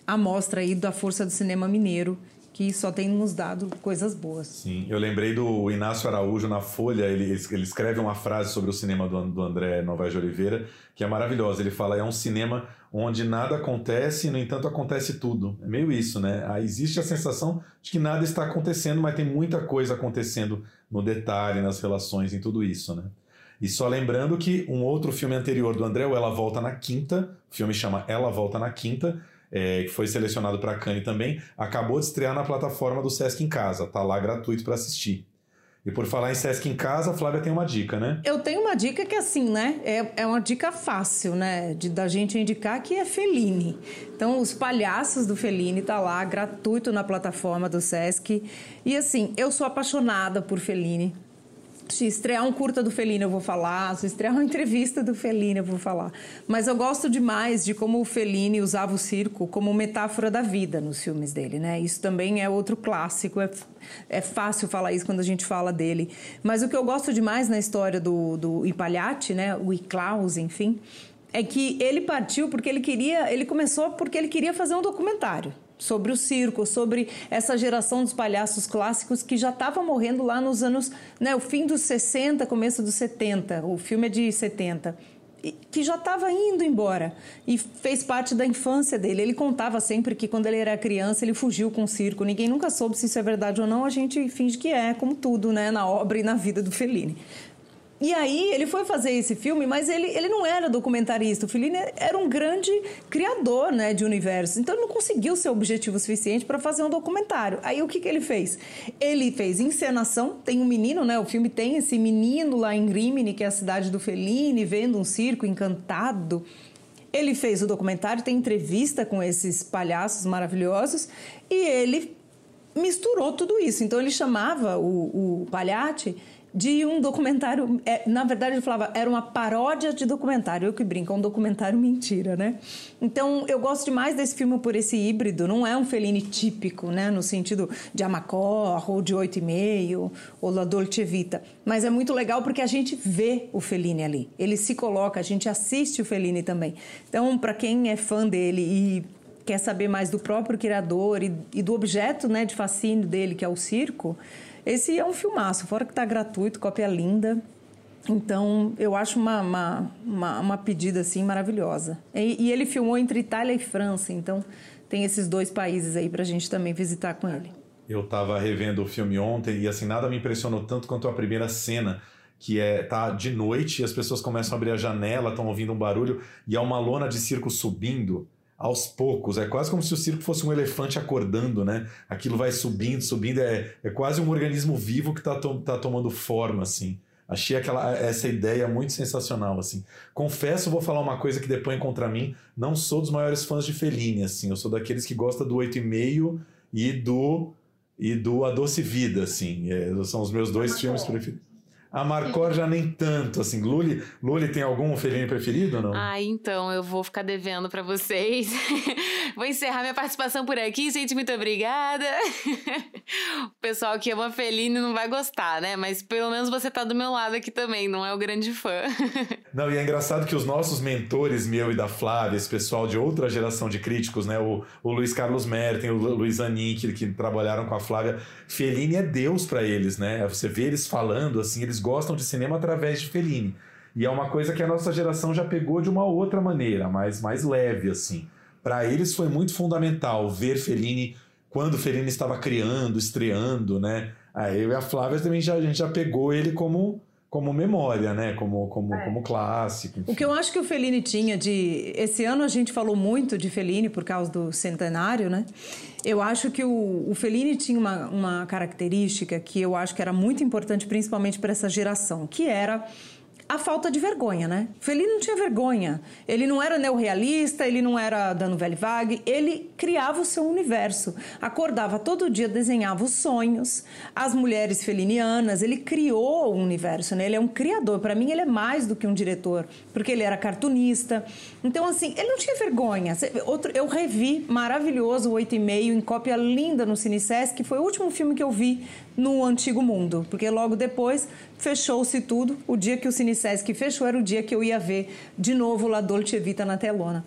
amostra aí da força do cinema mineiro que só tem nos dado coisas boas. Sim, eu lembrei do Inácio Araújo na Folha, ele, ele escreve uma frase sobre o cinema do, do André Novaes de Oliveira, que é maravilhosa. Ele fala: é um cinema onde nada acontece e, no entanto, acontece tudo. É meio isso, né? Aí existe a sensação de que nada está acontecendo, mas tem muita coisa acontecendo no detalhe, nas relações, em tudo isso, né? E só lembrando que um outro filme anterior do André, o Ela Volta na Quinta, o filme chama Ela Volta na Quinta, é, que foi selecionado para Cannes também, acabou de estrear na plataforma do Sesc em Casa, tá lá gratuito para assistir. E por falar em Sesc em casa, a Flávia tem uma dica, né? Eu tenho uma dica que assim, né? É, é uma dica fácil, né? De, da gente indicar que é Feline. Então, os palhaços do Feline tá lá, gratuito na plataforma do Sesc. E assim, eu sou apaixonada por Feline. Se estrear um curta do Fellini eu vou falar, se estrear uma entrevista do Fellini eu vou falar. Mas eu gosto demais de como o Fellini usava o circo como metáfora da vida nos filmes dele, né? Isso também é outro clássico, é, é fácil falar isso quando a gente fala dele. Mas o que eu gosto demais na história do, do Ipagliatti, né? O Iklaus, enfim, é que ele partiu porque ele queria, ele começou porque ele queria fazer um documentário sobre o circo, sobre essa geração dos palhaços clássicos que já estava morrendo lá nos anos, né, o fim dos 60, começo dos 70. O filme é de 70 que já estava indo embora e fez parte da infância dele. Ele contava sempre que quando ele era criança ele fugiu com o circo. Ninguém nunca soube se isso é verdade ou não. A gente finge que é, como tudo, né, na obra e na vida do Fellini. E aí ele foi fazer esse filme, mas ele, ele não era documentarista. O Fellini era um grande criador né, de universo. Então ele não conseguiu ser objetivo suficiente para fazer um documentário. Aí o que, que ele fez? Ele fez encenação. Tem um menino, né? O filme tem esse menino lá em Rimini, que é a cidade do Fellini, vendo um circo encantado. Ele fez o documentário, tem entrevista com esses palhaços maravilhosos e ele misturou tudo isso. Então ele chamava o, o Palhate de um documentário. É, na verdade, ele falava, era uma paródia de documentário. Eu que brinco, é um documentário mentira, né? Então, eu gosto demais desse filme por esse híbrido. Não é um Fellini típico, né? No sentido de Amacor, ou de Oito e Meio, ou La Dolce Vita. Mas é muito legal porque a gente vê o Fellini ali. Ele se coloca, a gente assiste o Fellini também. Então, para quem é fã dele e quer saber mais do próprio criador e, e do objeto né, de fascínio dele, que é o circo esse é um filmaço, fora que está gratuito, cópia linda. Então, eu acho uma, uma, uma, uma pedida assim maravilhosa. E, e, ele filmou entre Itália e França, então tem esses dois países aí para a gente também visitar com ele. Eu estava revendo o filme ontem e assim nada me impressionou tanto quanto a primeira cena que é tá de noite e as pessoas começam a abrir a janela, estão ouvindo um barulho e há uma lona de circo subindo aos poucos. É quase como se o circo fosse um elefante acordando, né? Aquilo vai subindo, subindo. É, é quase um organismo vivo que está to tá tomando forma, assim. Achei aquela, essa ideia muito sensacional, assim. Confesso, vou falar uma coisa que depõe contra mim. Não sou dos maiores fãs de Fellini, assim. Eu sou daqueles que gosta do 8,5 e do e do A Doce Vida, assim. É, são os meus dois filmes preferidos. A Marcor já nem tanto, assim. Luli, Luli tem algum Fellini preferido ou não? Ah, então, eu vou ficar devendo para vocês. vou encerrar minha participação por aqui, gente, muito obrigada. o pessoal que ama Fellini não vai gostar, né? Mas pelo menos você tá do meu lado aqui também, não é o grande fã. não, e é engraçado que os nossos mentores, meu e da Flávia, esse pessoal de outra geração de críticos, né? O, o Luiz Carlos Merten, o Luiz Anin, que, que trabalharam com a Flávia, Fellini é Deus para eles, né? Você vê eles falando, assim, eles eles gostam de cinema através de Fellini. E é uma coisa que a nossa geração já pegou de uma outra maneira, mais, mais leve, assim. Para eles foi muito fundamental ver Fellini quando Fellini estava criando, estreando, né? Aí eu e a Flávia também já, a gente já pegou ele como como memória, né? Como, como, é. como clássico. Enfim. O que eu acho que o Fellini tinha de. Esse ano a gente falou muito de Fellini por causa do centenário, né? Eu acho que o, o Fellini tinha uma, uma característica que eu acho que era muito importante, principalmente para essa geração, que era a falta de vergonha, né? Fellini não tinha vergonha. Ele não era neorrealista, ele não era dando velho vague, ele criava o seu universo. Acordava todo dia, desenhava os sonhos, as mulheres felinianas, ele criou o universo, né? Ele é um criador. Para mim, ele é mais do que um diretor, porque ele era cartunista. Então, assim, ele não tinha vergonha. Outro, eu revi maravilhoso o Oito e Meio em cópia linda no Cinesesc, que foi o último filme que eu vi no Antigo Mundo, porque logo depois fechou-se tudo. O dia que o Cinesesc fechou era o dia que eu ia ver de novo La Dolce Vita na telona.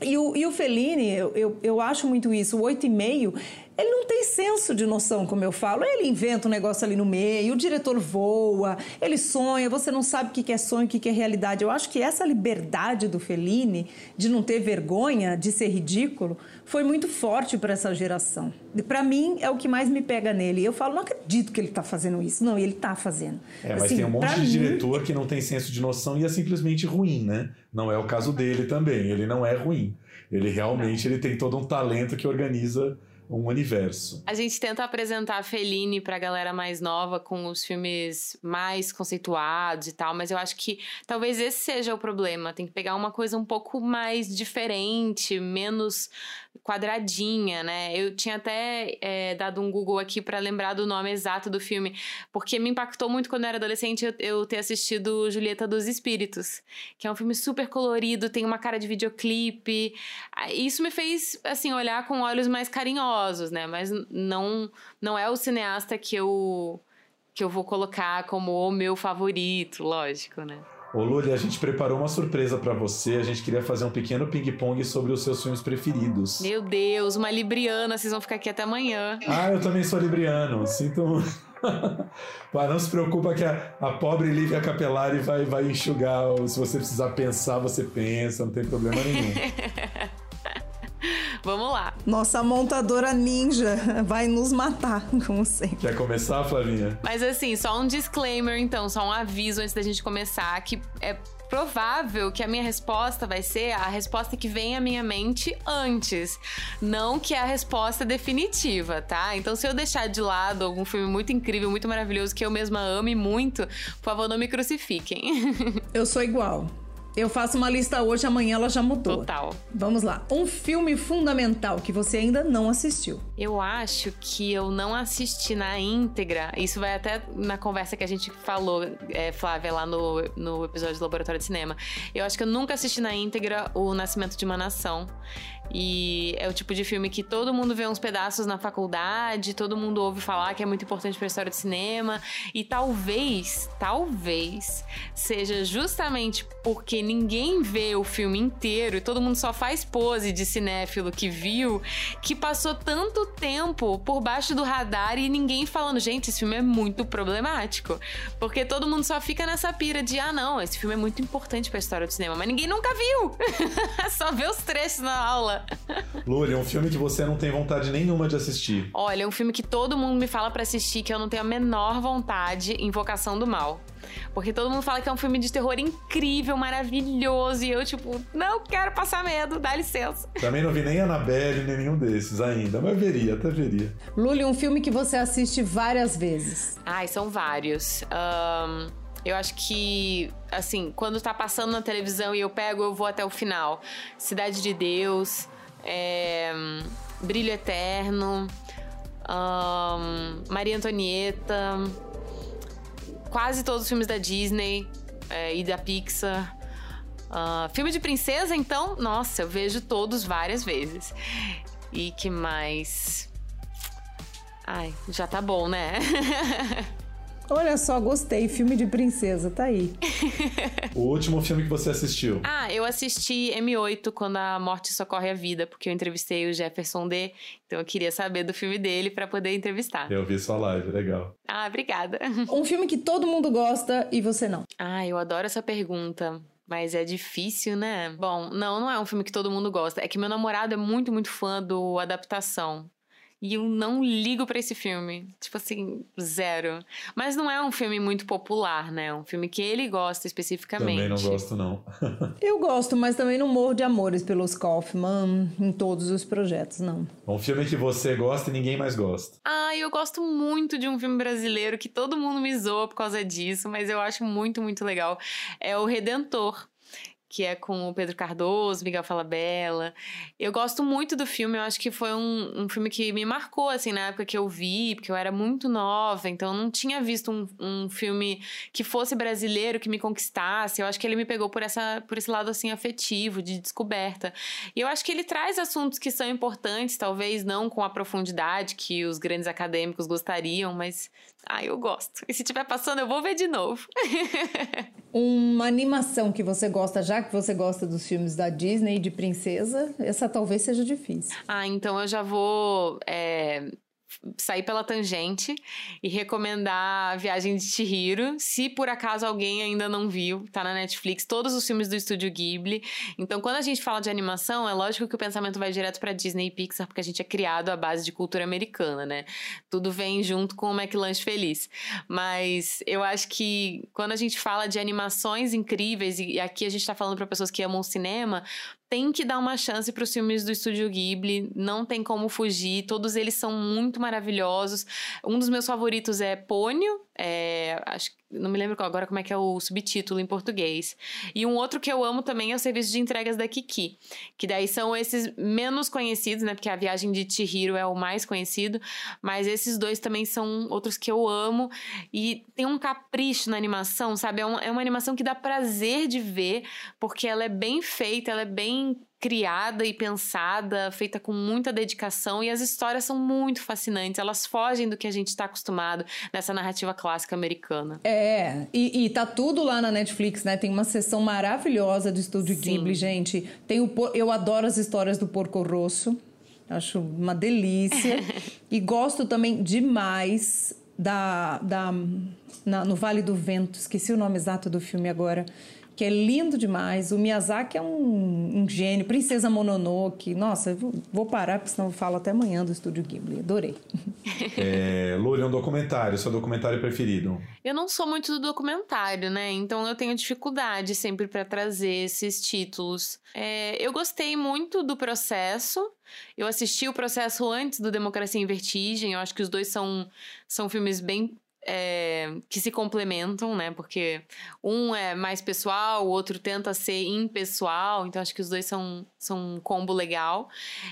E o, e o Fellini, eu, eu, eu acho muito isso, o oito e meio ele não tem senso de noção, como eu falo. Ele inventa um negócio ali no meio, o diretor voa, ele sonha, você não sabe o que é sonho, o que é realidade. Eu acho que essa liberdade do Fellini, de não ter vergonha, de ser ridículo, foi muito forte para essa geração. E para mim é o que mais me pega nele. Eu falo, não acredito que ele está fazendo isso. Não, ele está fazendo. É, mas assim, tem um monte de mim... diretor que não tem senso de noção e é simplesmente ruim, né? Não é o caso dele também. Ele não é ruim. Ele realmente ele tem todo um talento que organiza um universo. A gente tenta apresentar a Fellini pra galera mais nova com os filmes mais conceituados e tal, mas eu acho que talvez esse seja o problema. Tem que pegar uma coisa um pouco mais diferente, menos quadradinha, né? Eu tinha até é, dado um Google aqui para lembrar do nome exato do filme, porque me impactou muito quando eu era adolescente eu, eu ter assistido Julieta dos Espíritos, que é um filme super colorido, tem uma cara de videoclipe. Isso me fez, assim, olhar com olhos mais carinhosos, né? Mas não, não é o cineasta que eu, que eu vou colocar como o meu favorito, lógico, né? Ô Luli, a gente preparou uma surpresa para você. A gente queria fazer um pequeno ping-pong sobre os seus filmes preferidos. Meu Deus, uma libriana, vocês vão ficar aqui até amanhã. Ah, eu também sou libriano. Sinto. Mas não se preocupa que a, a pobre Lívia Capelari vai, vai enxugar. Se você precisar pensar, você pensa, não tem problema nenhum. Vamos lá. Nossa montadora ninja vai nos matar, como sempre. Quer começar, Flavinha? Mas assim, só um disclaimer, então, só um aviso antes da gente começar, que é provável que a minha resposta vai ser a resposta que vem à minha mente antes, não que é a resposta definitiva, tá? Então, se eu deixar de lado algum filme muito incrível, muito maravilhoso que eu mesma ame muito, por favor, não me crucifiquem. Eu sou igual. Eu faço uma lista hoje, amanhã ela já mudou. Total. Vamos lá. Um filme fundamental que você ainda não assistiu. Eu acho que eu não assisti na íntegra. Isso vai até na conversa que a gente falou, é, Flávia, lá no, no episódio do Laboratório de Cinema. Eu acho que eu nunca assisti na íntegra O Nascimento de uma Nação. E é o tipo de filme que todo mundo vê uns pedaços na faculdade, todo mundo ouve falar que é muito importante para a história de cinema. E talvez, talvez, seja justamente porque ninguém vê o filme inteiro e todo mundo só faz pose de cinéfilo que viu, que passou tanto tempo por baixo do radar e ninguém falando, gente, esse filme é muito problemático. Porque todo mundo só fica nessa pira de, ah, não, esse filme é muito importante para a história do cinema, mas ninguém nunca viu. só vê os trechos na aula. Lúlia, um filme que você não tem vontade nenhuma de assistir. Olha, um filme que todo mundo me fala para assistir que eu não tenho a menor vontade, Invocação do Mal. Porque todo mundo fala que é um filme de terror incrível, maravilhoso. E eu, tipo, não quero passar medo, dá licença. Também não vi nem Annabelle, nem nenhum desses ainda, mas veria, até veria. Luli, um filme que você assiste várias vezes. Ai, são vários. Um, eu acho que, assim, quando tá passando na televisão e eu pego, eu vou até o final. Cidade de Deus, é, Brilho Eterno, um, Maria Antonieta, quase todos os filmes da Disney é, e da Pixar. Uh, filme de princesa, então, nossa, eu vejo todos várias vezes. E que mais? Ai, já tá bom, né? Olha só, gostei. Filme de princesa, tá aí. o último filme que você assistiu? Ah, eu assisti M8 quando a morte socorre a vida, porque eu entrevistei o Jefferson D. Então eu queria saber do filme dele para poder entrevistar. Eu vi sua live, legal. Ah, obrigada. Um filme que todo mundo gosta e você não. Ah, eu adoro essa pergunta. Mas é difícil, né? Bom, não, não é um filme que todo mundo gosta. É que meu namorado é muito, muito fã do Adaptação. E eu não ligo para esse filme. Tipo assim, zero. Mas não é um filme muito popular, né? É um filme que ele gosta especificamente. Também não gosto, não. eu gosto, mas também não morro de amores pelos Kaufman em todos os projetos, não. Um filme que você gosta e ninguém mais gosta. Ah, eu gosto muito de um filme brasileiro que todo mundo me zoa por causa disso, mas eu acho muito, muito legal. É O Redentor que é com o Pedro Cardoso, Miguel Falabella. Eu gosto muito do filme, eu acho que foi um, um filme que me marcou, assim, na época que eu vi, porque eu era muito nova, então eu não tinha visto um, um filme que fosse brasileiro, que me conquistasse. Eu acho que ele me pegou por, essa, por esse lado, assim, afetivo, de descoberta. E eu acho que ele traz assuntos que são importantes, talvez não com a profundidade que os grandes acadêmicos gostariam, mas ah, eu gosto. E se tiver passando, eu vou ver de novo. Uma animação que você gosta, já que você gosta dos filmes da Disney de princesa, essa talvez seja difícil. Ah, então eu já vou é, sair pela tangente e recomendar a Viagem de Chihiro. Se por acaso alguém ainda não viu, tá na Netflix, todos os filmes do estúdio Ghibli. Então, quando a gente fala de animação, é lógico que o pensamento vai direto para Disney e Pixar, porque a gente é criado à base de cultura americana, né? Tudo vem junto com o McLanche Feliz. Mas eu acho que quando a gente fala de animações incríveis, e aqui a gente tá falando para pessoas que amam cinema, tem que dar uma chance para os filmes do Estúdio Ghibli, não tem como fugir, todos eles são muito maravilhosos. Um dos meus favoritos é Pônio, é, acho não me lembro agora como é que é o subtítulo em português. E um outro que eu amo também é o serviço de entregas da Kiki, que daí são esses menos conhecidos, né? Porque a viagem de Chihiro é o mais conhecido, mas esses dois também são outros que eu amo e tem um capricho na animação, sabe? É uma, é uma animação que dá prazer de ver, porque ela é bem feita, ela é bem criada e pensada, feita com muita dedicação e as histórias são muito fascinantes. Elas fogem do que a gente está acostumado nessa narrativa clássica americana. É, e, e tá tudo lá na Netflix, né? Tem uma sessão maravilhosa do Estúdio Sim. Ghibli, gente. Tem o eu adoro as histórias do Porco Rosso. Acho uma delícia. e gosto também demais da, da na, no Vale do Vento. Esqueci o nome exato do filme agora que é lindo demais. O Miyazaki é um, um gênio. Princesa Mononoke. Nossa, vou parar, porque senão eu falo até amanhã do Estúdio Ghibli. Adorei. É, Lúlia, um documentário. Seu documentário preferido? Eu não sou muito do documentário, né? Então eu tenho dificuldade sempre para trazer esses títulos. É, eu gostei muito do processo. Eu assisti o processo antes do Democracia em Vertigem. Eu acho que os dois são, são filmes bem é, que se complementam, né? Porque um é mais pessoal, o outro tenta ser impessoal, então acho que os dois são, são um combo legal.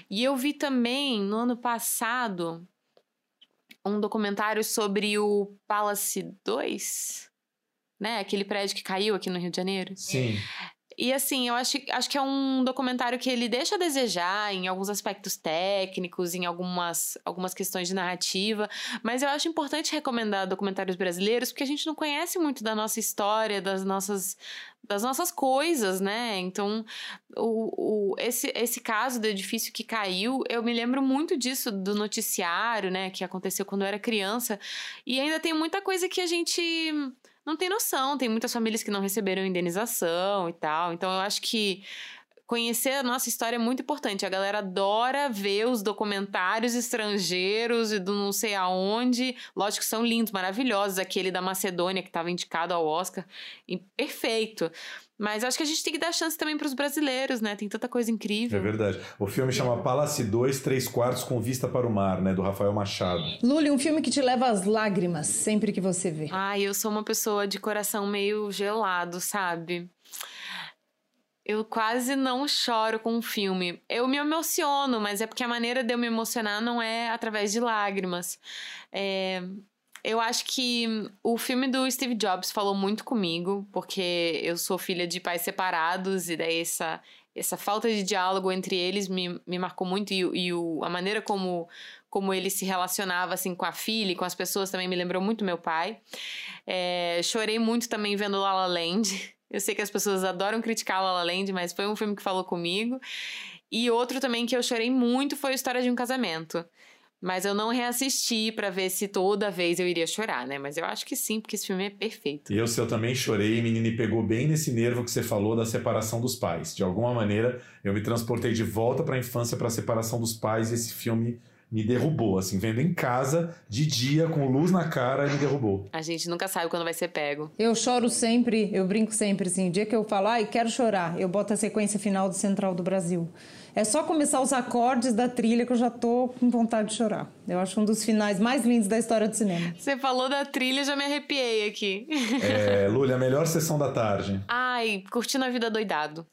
E eu vi também no ano passado um documentário sobre o Palace 2, né? Aquele prédio que caiu aqui no Rio de Janeiro. Sim. E assim, eu acho, acho que é um documentário que ele deixa a desejar em alguns aspectos técnicos, em algumas, algumas questões de narrativa. Mas eu acho importante recomendar documentários brasileiros, porque a gente não conhece muito da nossa história, das nossas, das nossas coisas, né? Então, o, o, esse, esse caso do edifício que caiu, eu me lembro muito disso, do noticiário, né? Que aconteceu quando eu era criança. E ainda tem muita coisa que a gente não tem noção. Tem muitas famílias que não receberam indenização e tal. Então eu acho que conhecer a nossa história é muito importante. A galera adora ver os documentários estrangeiros e do não sei aonde. Lógico que são lindos, maravilhosos. Aquele da Macedônia que estava indicado ao Oscar. E perfeito. Mas acho que a gente tem que dar chance também para os brasileiros, né? Tem tanta coisa incrível. É verdade. O filme chama Palace 2, 3 quartos com vista para o mar, né? Do Rafael Machado. Luli, um filme que te leva às lágrimas sempre que você vê. Ai, eu sou uma pessoa de coração meio gelado, sabe? Eu quase não choro com um filme. Eu me emociono, mas é porque a maneira de eu me emocionar não é através de lágrimas. É, eu acho que o filme do Steve Jobs falou muito comigo, porque eu sou filha de pais separados, e daí essa, essa falta de diálogo entre eles me, me marcou muito, e, e o, a maneira como, como ele se relacionava assim com a filha e com as pessoas também me lembrou muito meu pai. É, chorei muito também vendo La La Land. Eu sei que as pessoas adoram criticar La La Land, mas foi um filme que falou comigo. E outro também que eu chorei muito foi a História de um Casamento. Mas eu não reassisti para ver se toda vez eu iria chorar, né? Mas eu acho que sim, porque esse filme é perfeito. E eu, se eu também chorei, menina, e pegou bem nesse nervo que você falou da separação dos pais. De alguma maneira, eu me transportei de volta para a infância, para a separação dos pais, e esse filme me derrubou, assim, vendo em casa, de dia, com luz na cara, e me derrubou. A gente nunca sabe quando vai ser pego. Eu choro sempre, eu brinco sempre, assim, o dia que eu falo, ai, quero chorar, eu boto a sequência final do Central do Brasil. É só começar os acordes da trilha que eu já tô com vontade de chorar. Eu acho um dos finais mais lindos da história do cinema. Você falou da trilha, já me arrepiei aqui. É, Lúlia, a melhor sessão da tarde. Ai, curtindo a vida doidado.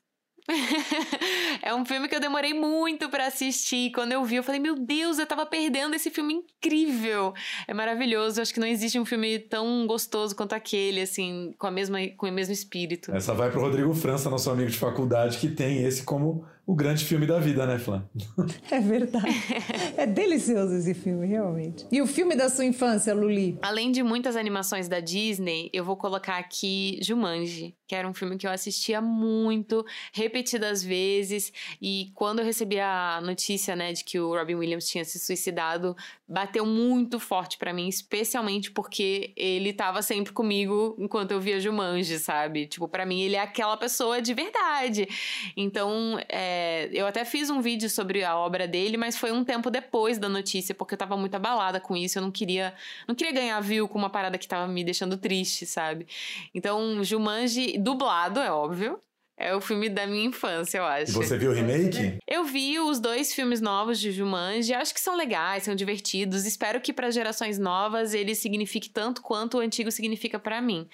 é um filme que eu demorei muito para assistir. Quando eu vi, eu falei: Meu Deus, eu tava perdendo esse filme incrível. É maravilhoso. acho que não existe um filme tão gostoso quanto aquele, assim, com, a mesma, com o mesmo espírito. Essa vai pro Rodrigo França, nosso amigo de faculdade, que tem esse como o grande filme da vida, né, Flá? É verdade. é delicioso esse filme, realmente. E o filme da sua infância, Luli? Além de muitas animações da Disney, eu vou colocar aqui Jumanji, que era um filme que eu assistia muito, repetidas vezes, e quando eu recebi a notícia, né, de que o Robin Williams tinha se suicidado, bateu muito forte para mim, especialmente porque ele tava sempre comigo enquanto eu via Jumanji, sabe? Tipo, para mim ele é aquela pessoa de verdade. Então, é, eu até fiz um vídeo sobre a obra dele, mas foi um tempo depois da notícia, porque eu tava muito abalada com isso, eu não queria, não queria ganhar view com uma parada que tava me deixando triste, sabe? Então, Jumanji dublado, é óbvio, É o filme da minha infância, eu acho. E você viu o remake? Eu vi os dois filmes novos de Jumanji, acho que são legais, são divertidos. Espero que para gerações novas ele signifique tanto quanto o antigo significa para mim.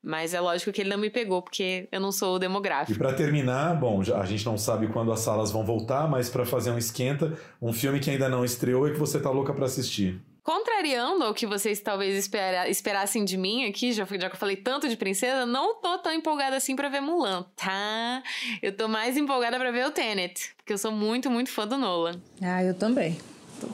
Mas é lógico que ele não me pegou porque eu não sou o demográfico. E para terminar, bom, a gente não sabe quando as salas vão voltar, mas para fazer um esquenta, um filme que ainda não estreou e que você tá louca para assistir. Contrariando ao que vocês talvez espera, esperassem de mim aqui, já, já que eu falei tanto de princesa, não tô tão empolgada assim pra ver Mulan, tá? Eu tô mais empolgada pra ver o Tenet, porque eu sou muito, muito fã do Nolan. Ah, eu também.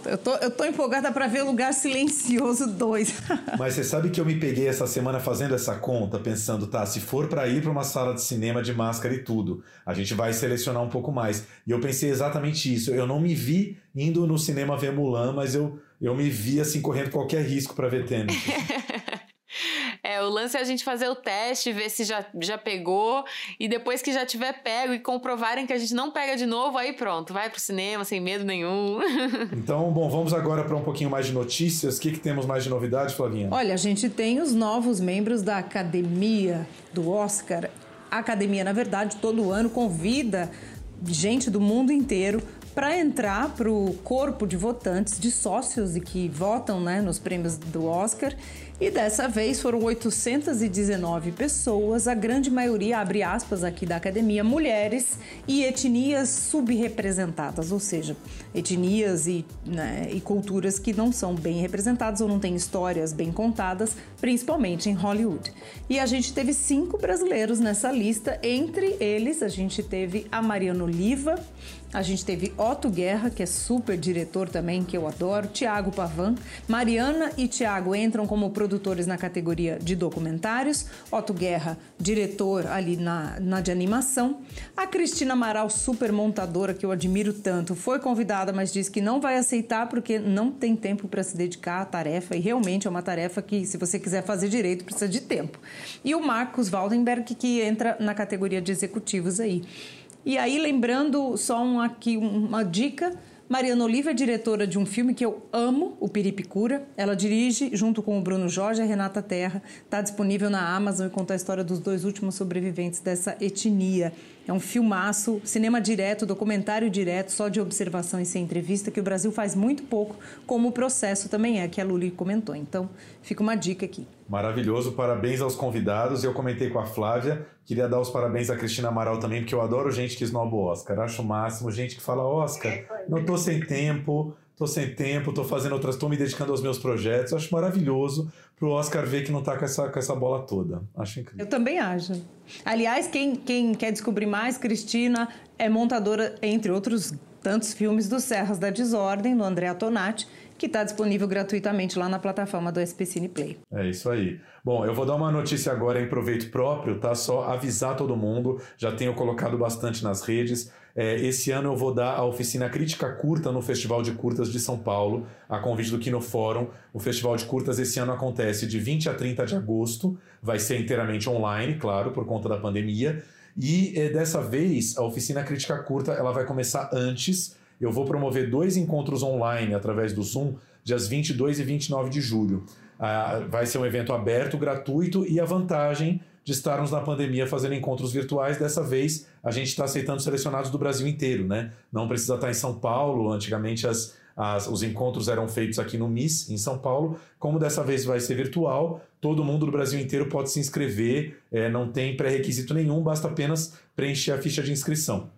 Eu tô, eu tô empolgada para ver Lugar Silencioso 2. Mas você sabe que eu me peguei essa semana fazendo essa conta, pensando, tá, se for para ir para uma sala de cinema de máscara e tudo, a gente vai selecionar um pouco mais. E eu pensei exatamente isso. Eu não me vi indo no cinema ver Mulan, mas eu, eu me vi assim correndo qualquer risco para ver Tenet. É, o lance é a gente fazer o teste, ver se já, já pegou, e depois que já tiver pego e comprovarem que a gente não pega de novo, aí pronto, vai pro cinema sem medo nenhum. então, bom, vamos agora para um pouquinho mais de notícias. O que, que temos mais de novidade, Flavinha? Olha, a gente tem os novos membros da academia do Oscar. A academia, na verdade, todo ano convida gente do mundo inteiro para entrar para o corpo de votantes, de sócios e que votam né, nos prêmios do Oscar. E dessa vez foram 819 pessoas, a grande maioria, abre aspas aqui da academia, mulheres e etnias subrepresentadas, ou seja, etnias e, né, e culturas que não são bem representadas ou não têm histórias bem contadas, principalmente em Hollywood. E a gente teve cinco brasileiros nessa lista, entre eles a gente teve a Mariana Oliva, a gente teve Otto Guerra, que é super diretor também, que eu adoro, Tiago Pavan. Mariana e Tiago entram como produtores na categoria de documentários. Otto Guerra, diretor ali na, na de animação. A Cristina Amaral, super montadora, que eu admiro tanto, foi convidada, mas disse que não vai aceitar porque não tem tempo para se dedicar à tarefa. E realmente é uma tarefa que, se você quiser fazer direito, precisa de tempo. E o Marcos Waldenberg, que entra na categoria de executivos aí. E aí, lembrando só um, aqui uma dica, Mariana Oliva é diretora de um filme que eu amo, o Piripicura. Ela dirige junto com o Bruno Jorge e a Renata Terra. Está disponível na Amazon e conta a história dos dois últimos sobreviventes dessa etnia. É um filmaço, cinema direto, documentário direto, só de observação e sem entrevista, que o Brasil faz muito pouco, como o processo também é, que a Luli comentou. Então, fica uma dica aqui. Maravilhoso, parabéns aos convidados. Eu comentei com a Flávia, queria dar os parabéns à Cristina Amaral também, porque eu adoro gente que esnoba o Oscar. Acho o máximo, gente que fala, Oscar, não tô sem tempo, tô sem tempo, tô fazendo outras, tô me dedicando aos meus projetos. Acho maravilhoso pro Oscar ver que não tá com essa, com essa bola toda. Acho incrível. Eu também acho. Aliás, quem, quem quer descobrir mais, Cristina é montadora, entre outros tantos filmes, do Serras da Desordem, do André Tonati, que está disponível gratuitamente lá na plataforma do SP Cine Play. É isso aí. Bom, eu vou dar uma notícia agora em proveito próprio, tá? Só avisar todo mundo, já tenho colocado bastante nas redes. É, esse ano eu vou dar a oficina Crítica Curta no Festival de Curtas de São Paulo, a convite do Kino Fórum. O Festival de Curtas esse ano acontece de 20 a 30 de agosto, vai ser inteiramente online, claro, por conta da pandemia. E é, dessa vez, a oficina Crítica Curta ela vai começar antes. Eu vou promover dois encontros online através do Zoom, dias 22 e 29 de julho. Ah, vai ser um evento aberto, gratuito e a vantagem de estarmos na pandemia fazendo encontros virtuais. Dessa vez, a gente está aceitando selecionados do Brasil inteiro, né? Não precisa estar em São Paulo. Antigamente, as, as, os encontros eram feitos aqui no MIS, em São Paulo. Como dessa vez vai ser virtual, todo mundo do Brasil inteiro pode se inscrever. É, não tem pré-requisito nenhum, basta apenas preencher a ficha de inscrição.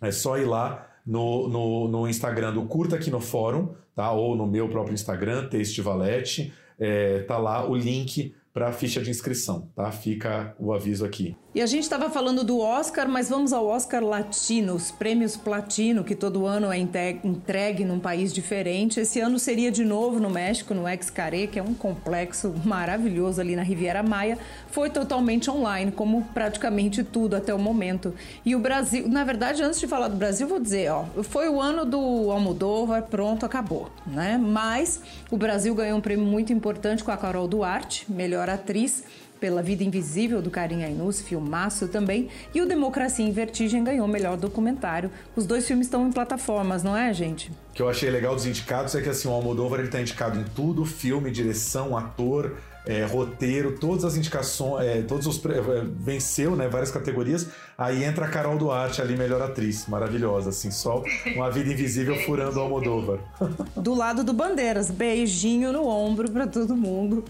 É só ir lá no, no, no Instagram do Curta aqui no Fórum, tá? Ou no meu próprio Instagram, Texte Valete. É, tá lá o link para a ficha de inscrição, tá? Fica o aviso aqui. E a gente estava falando do Oscar, mas vamos ao Oscar Latino, os prêmios Platino, que todo ano é entregue num país diferente. Esse ano seria de novo no México, no Ex-Caré, que é um complexo maravilhoso ali na Riviera Maia. Foi totalmente online, como praticamente tudo até o momento. E o Brasil, na verdade, antes de falar do Brasil, vou dizer, ó, foi o ano do Almodóvar, pronto, acabou, né? Mas o Brasil ganhou um prêmio muito importante com a Carol Duarte, melhor atriz pela Vida Invisível do Karim Ainus, filmaço também, e o Democracia em Vertigem ganhou o melhor documentário. Os dois filmes estão em plataformas, não é, gente? O que eu achei legal dos indicados é que assim, o Almodóvar ele tá indicado em tudo, filme, direção, ator, é, roteiro, todas as indicações, é, todos os é, venceu, né, várias categorias. Aí entra a Carol Duarte ali, melhor atriz, maravilhosa, assim, só uma vida invisível furando o Almodóvar. Do lado do Bandeiras, beijinho no ombro para todo mundo.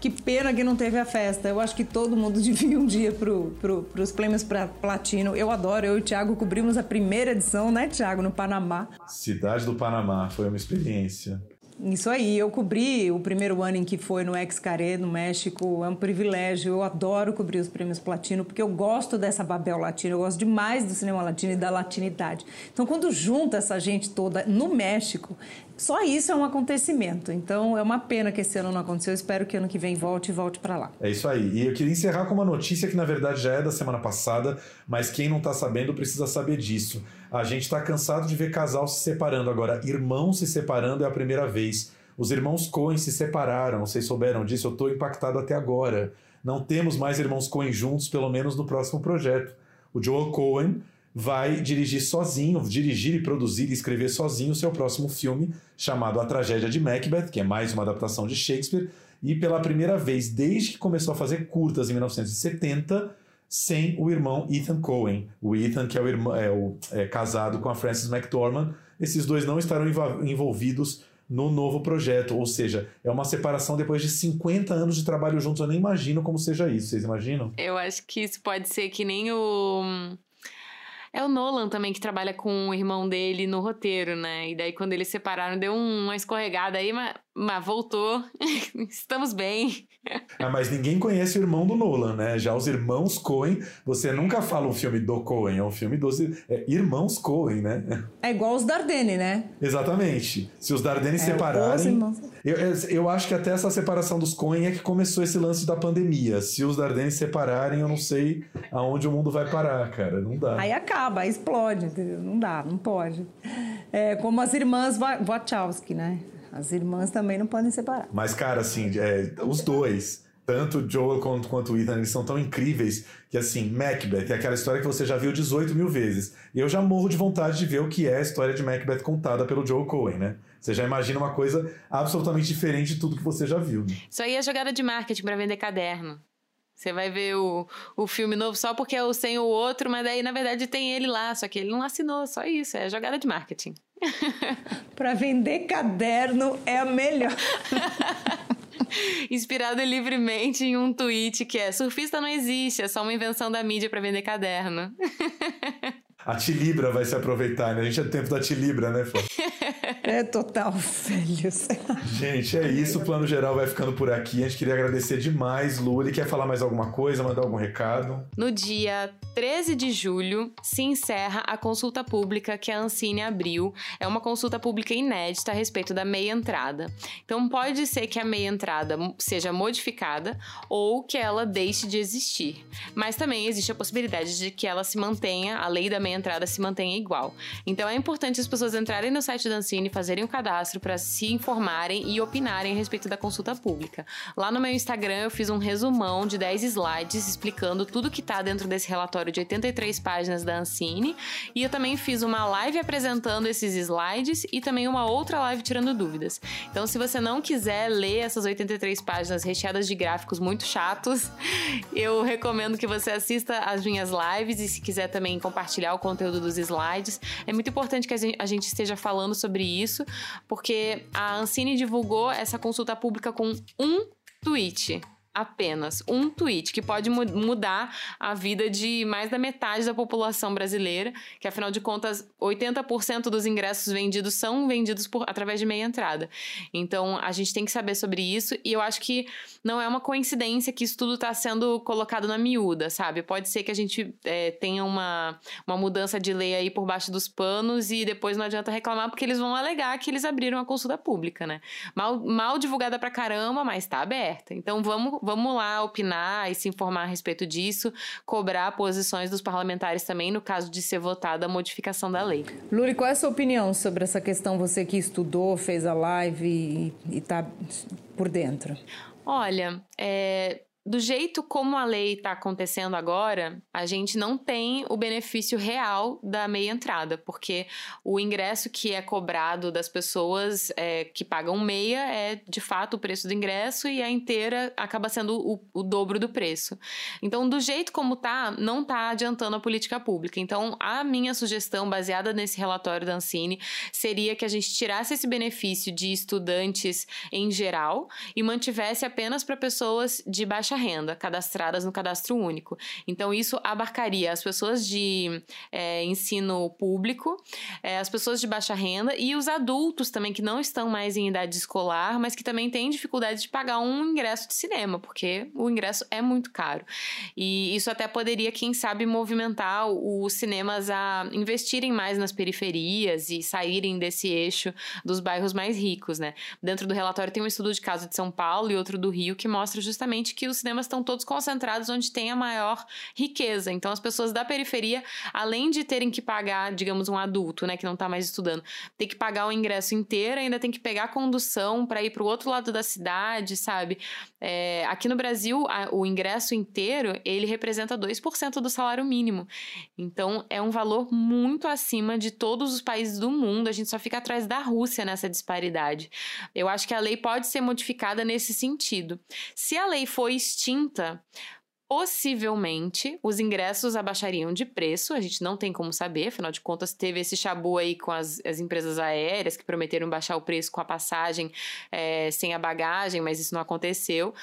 Que pena que não teve a festa. Eu acho que todo mundo devia um dia pro, pro, pros prêmios para Platino. Eu adoro, eu e o Thiago cobrimos a primeira edição, né, Thiago, no Panamá. Cidade do Panamá, foi uma experiência. Isso aí, eu cobri o primeiro ano em que foi no Ex-Caré, no México, é um privilégio, eu adoro cobrir os prêmios Platino, porque eu gosto dessa Babel Latina, eu gosto demais do cinema latino e da latinidade. Então, quando junta essa gente toda no México, só isso é um acontecimento. Então, é uma pena que esse ano não aconteceu, eu espero que ano que vem volte e volte para lá. É isso aí, e eu queria encerrar com uma notícia que na verdade já é da semana passada, mas quem não está sabendo precisa saber disso. A gente está cansado de ver casal se separando agora. Irmãos se separando é a primeira vez. Os irmãos Coen se separaram, vocês souberam disso? Eu estou impactado até agora. Não temos mais irmãos Coen juntos, pelo menos no próximo projeto. O Joel Coen vai dirigir sozinho, dirigir e produzir e escrever sozinho o seu próximo filme, chamado A Tragédia de Macbeth, que é mais uma adaptação de Shakespeare. E pela primeira vez, desde que começou a fazer curtas em 1970, sem o irmão Ethan Cohen. O Ethan, que é, o irmão, é, o, é casado com a Frances McDormand, esses dois não estarão envolvidos no novo projeto. Ou seja, é uma separação depois de 50 anos de trabalho juntos. Eu nem imagino como seja isso. Vocês imaginam? Eu acho que isso pode ser que nem o. É o Nolan também que trabalha com o irmão dele no roteiro, né? E daí quando eles separaram, deu uma escorregada aí, mas mas voltou. Estamos bem. Ah, mas ninguém conhece o irmão do Nolan, né? Já os irmãos Coen, você nunca fala um filme do Coen, é um filme dos é, irmãos Coen, né? É igual os Dardenne, né? Exatamente. Se os Dardenne é, separarem. Eu, eu acho que até essa separação dos Coen é que começou esse lance da pandemia. Se os Dardenne separarem, eu não sei aonde o mundo vai parar, cara. Não dá. Aí acaba, aí explode, entendeu? Não dá, não pode. É como as irmãs Wachowski, né? As irmãs também não podem separar. Mas, cara, assim, é, os dois, tanto o Joel quanto, quanto o Ethan, eles são tão incríveis que, assim, Macbeth é aquela história que você já viu 18 mil vezes. E eu já morro de vontade de ver o que é a história de Macbeth contada pelo Joel Cohen, né? Você já imagina uma coisa absolutamente diferente de tudo que você já viu. Né? Isso aí é jogada de marketing para vender caderno. Você vai ver o, o filme novo só porque é o sem o outro, mas daí na verdade tem ele lá, só que ele não assinou, só isso, é jogada de marketing. para vender caderno é a melhor. Inspirado livremente em um tweet que é: surfista não existe, é só uma invenção da mídia para vender caderno. A Tilibra vai se aproveitar, né? A gente é do tempo da Tilibra, né, Flávia? É total, velhos. Gente, é isso. O plano geral vai ficando por aqui. A gente queria agradecer demais, Luli. Quer falar mais alguma coisa, mandar algum recado? No dia 13 de julho se encerra a consulta pública que a Ancine abriu. É uma consulta pública inédita a respeito da meia entrada. Então pode ser que a meia entrada seja modificada ou que ela deixe de existir. Mas também existe a possibilidade de que ela se mantenha, a lei da meia entrada se mantenha igual. Então é importante as pessoas entrarem no site da Ancine fazerem o cadastro para se informarem e opinarem a respeito da consulta pública. Lá no meu Instagram eu fiz um resumão de 10 slides explicando tudo que está dentro desse relatório de 83 páginas da Ancine e eu também fiz uma live apresentando esses slides e também uma outra live tirando dúvidas. Então, se você não quiser ler essas 83 páginas recheadas de gráficos muito chatos, eu recomendo que você assista as minhas lives e se quiser também compartilhar o conteúdo dos slides. É muito importante que a gente esteja falando sobre isso isso, porque a Ancine divulgou essa consulta pública com um tweet apenas um tweet que pode mu mudar a vida de mais da metade da população brasileira, que afinal de contas 80% dos ingressos vendidos são vendidos por através de meia entrada. Então a gente tem que saber sobre isso e eu acho que não é uma coincidência que isso tudo está sendo colocado na miúda, sabe? Pode ser que a gente é, tenha uma, uma mudança de lei aí por baixo dos panos e depois não adianta reclamar porque eles vão alegar que eles abriram a consulta pública, né? Mal, mal divulgada pra caramba, mas está aberta. Então vamos vamos lá opinar e se informar a respeito disso, cobrar posições dos parlamentares também no caso de ser votada a modificação da lei. Luri, qual é a sua opinião sobre essa questão? Você que estudou, fez a live e está por dentro. Olha, é, do jeito como a lei está acontecendo agora, a gente não tem o benefício real da meia entrada, porque o ingresso que é cobrado das pessoas é, que pagam meia é de fato o preço do ingresso e a inteira acaba sendo o, o dobro do preço. Então, do jeito como tá, não tá adiantando a política pública. Então, a minha sugestão, baseada nesse relatório da Ancine, seria que a gente tirasse esse benefício de estudantes em geral e mantivesse apenas para pessoas de baixa baixa renda cadastradas no cadastro único. Então, isso abarcaria as pessoas de é, ensino público, é, as pessoas de baixa renda e os adultos também que não estão mais em idade escolar, mas que também têm dificuldade de pagar um ingresso de cinema, porque o ingresso é muito caro. E isso até poderia, quem sabe, movimentar os cinemas a investirem mais nas periferias e saírem desse eixo dos bairros mais ricos, né? Dentro do relatório tem um estudo de caso de São Paulo e outro do Rio que mostra justamente que os cinemas estão todos concentrados onde tem a maior riqueza. Então, as pessoas da periferia, além de terem que pagar, digamos, um adulto, né, que não está mais estudando, tem que pagar o ingresso inteiro, ainda tem que pegar condução para ir para o outro lado da cidade, sabe? É, aqui no Brasil, a, o ingresso inteiro, ele representa 2% do salário mínimo. Então, é um valor muito acima de todos os países do mundo. A gente só fica atrás da Rússia nessa disparidade. Eu acho que a lei pode ser modificada nesse sentido. Se a lei for extinta, possivelmente os ingressos abaixariam de preço, a gente não tem como saber, afinal de contas teve esse chabu aí com as, as empresas aéreas que prometeram baixar o preço com a passagem é, sem a bagagem, mas isso não aconteceu.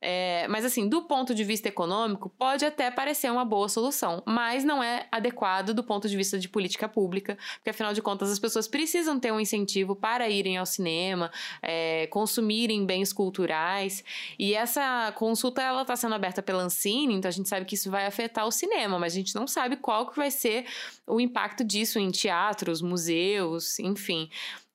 É, mas assim, do ponto de vista econômico, pode até parecer uma boa solução, mas não é adequado do ponto de vista de política pública, porque afinal de contas as pessoas precisam ter um incentivo para irem ao cinema, é, consumirem bens culturais, e essa consulta ela está sendo aberta pela Ancine, então a gente sabe que isso vai afetar o cinema, mas a gente não sabe qual que vai ser o impacto disso em teatros, museus, enfim.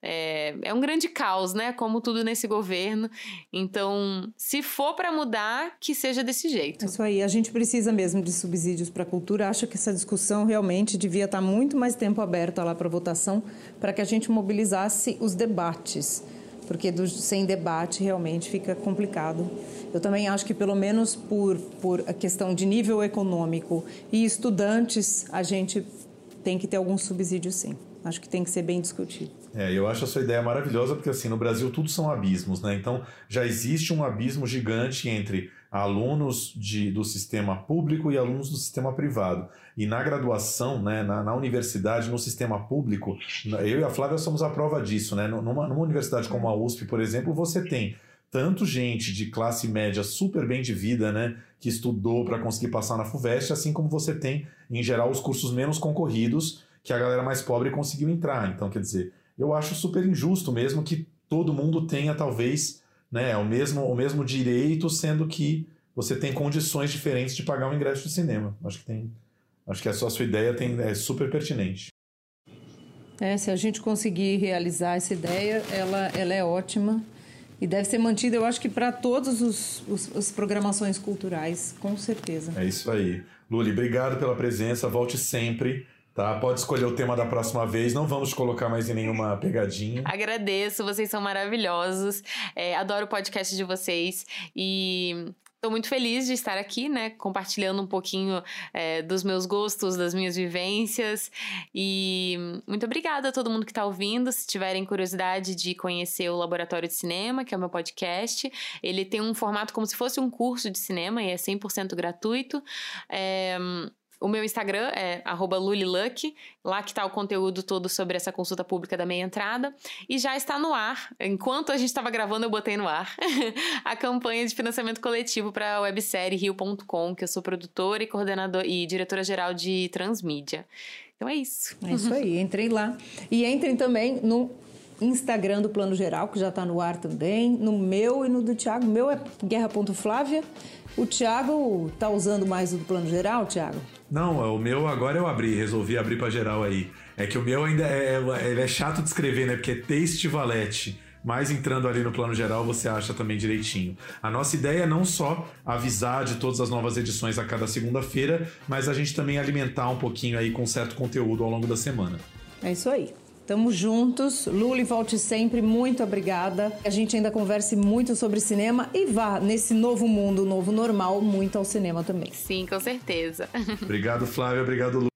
É, é um grande caos, né? Como tudo nesse governo. Então, se for para mudar, que seja desse jeito. É isso aí. A gente precisa mesmo de subsídios para a cultura. Acho que essa discussão realmente devia estar muito mais tempo aberta lá para votação, para que a gente mobilizasse os debates. Porque do, sem debate realmente fica complicado. Eu também acho que, pelo menos por, por a questão de nível econômico e estudantes, a gente tem que ter algum subsídio sim. Acho que tem que ser bem discutido. É, eu acho a sua ideia maravilhosa, porque assim, no Brasil tudo são abismos, né? Então já existe um abismo gigante entre alunos de, do sistema público e alunos do sistema privado. E na graduação, né, na, na, universidade, no sistema público, eu e a Flávia somos a prova disso, né? Numa, numa universidade como a USP, por exemplo, você tem tanto gente de classe média super bem de vida, né, que estudou para conseguir passar na FUVEST, assim como você tem, em geral, os cursos menos concorridos, que a galera mais pobre conseguiu entrar. Então, quer dizer, eu acho super injusto mesmo que todo mundo tenha, talvez, né, o, mesmo, o mesmo direito, sendo que você tem condições diferentes de pagar um ingresso de cinema. Acho que tem. Acho que a sua, a sua ideia tem, é super pertinente. É, se a gente conseguir realizar essa ideia, ela, ela é ótima e deve ser mantida, eu acho que para todas os, os, as programações culturais, com certeza. É isso aí. Luli, obrigado pela presença, volte sempre. Tá, pode escolher o tema da próxima vez. Não vamos colocar mais em nenhuma pegadinha. Agradeço, vocês são maravilhosos. É, adoro o podcast de vocês e Estou muito feliz de estar aqui, né, compartilhando um pouquinho é, dos meus gostos, das minhas vivências. E muito obrigada a todo mundo que está ouvindo. Se tiverem curiosidade de conhecer o Laboratório de Cinema, que é o meu podcast, ele tem um formato como se fosse um curso de cinema e é 100% gratuito. É, o meu Instagram é luliluck, lá que está o conteúdo todo sobre essa consulta pública da meia entrada. E já está no ar, enquanto a gente estava gravando, eu botei no ar, a campanha de financiamento coletivo para a websérie Rio.com, que eu sou produtora e coordenadora e diretora-geral de transmídia. Então é isso. É isso aí, entrem lá. E entrem também no Instagram do Plano Geral, que já está no ar também, no meu e no do Thiago. O meu é guerra.flávia. O Thiago tá usando mais o do Plano Geral, Thiago? Não, o meu agora eu abri, resolvi abrir para geral aí. É que o meu ainda é, é, é chato de escrever, né? Porque é Taste Valete. Mas entrando ali no plano geral, você acha também direitinho. A nossa ideia é não só avisar de todas as novas edições a cada segunda-feira, mas a gente também alimentar um pouquinho aí com certo conteúdo ao longo da semana. É isso aí. Tamo juntos. Luli, volte sempre. Muito obrigada. A gente ainda converse muito sobre cinema e vá nesse novo mundo, novo normal, muito ao cinema também. Sim, com certeza. Obrigado, Flávia. Obrigado, Lu.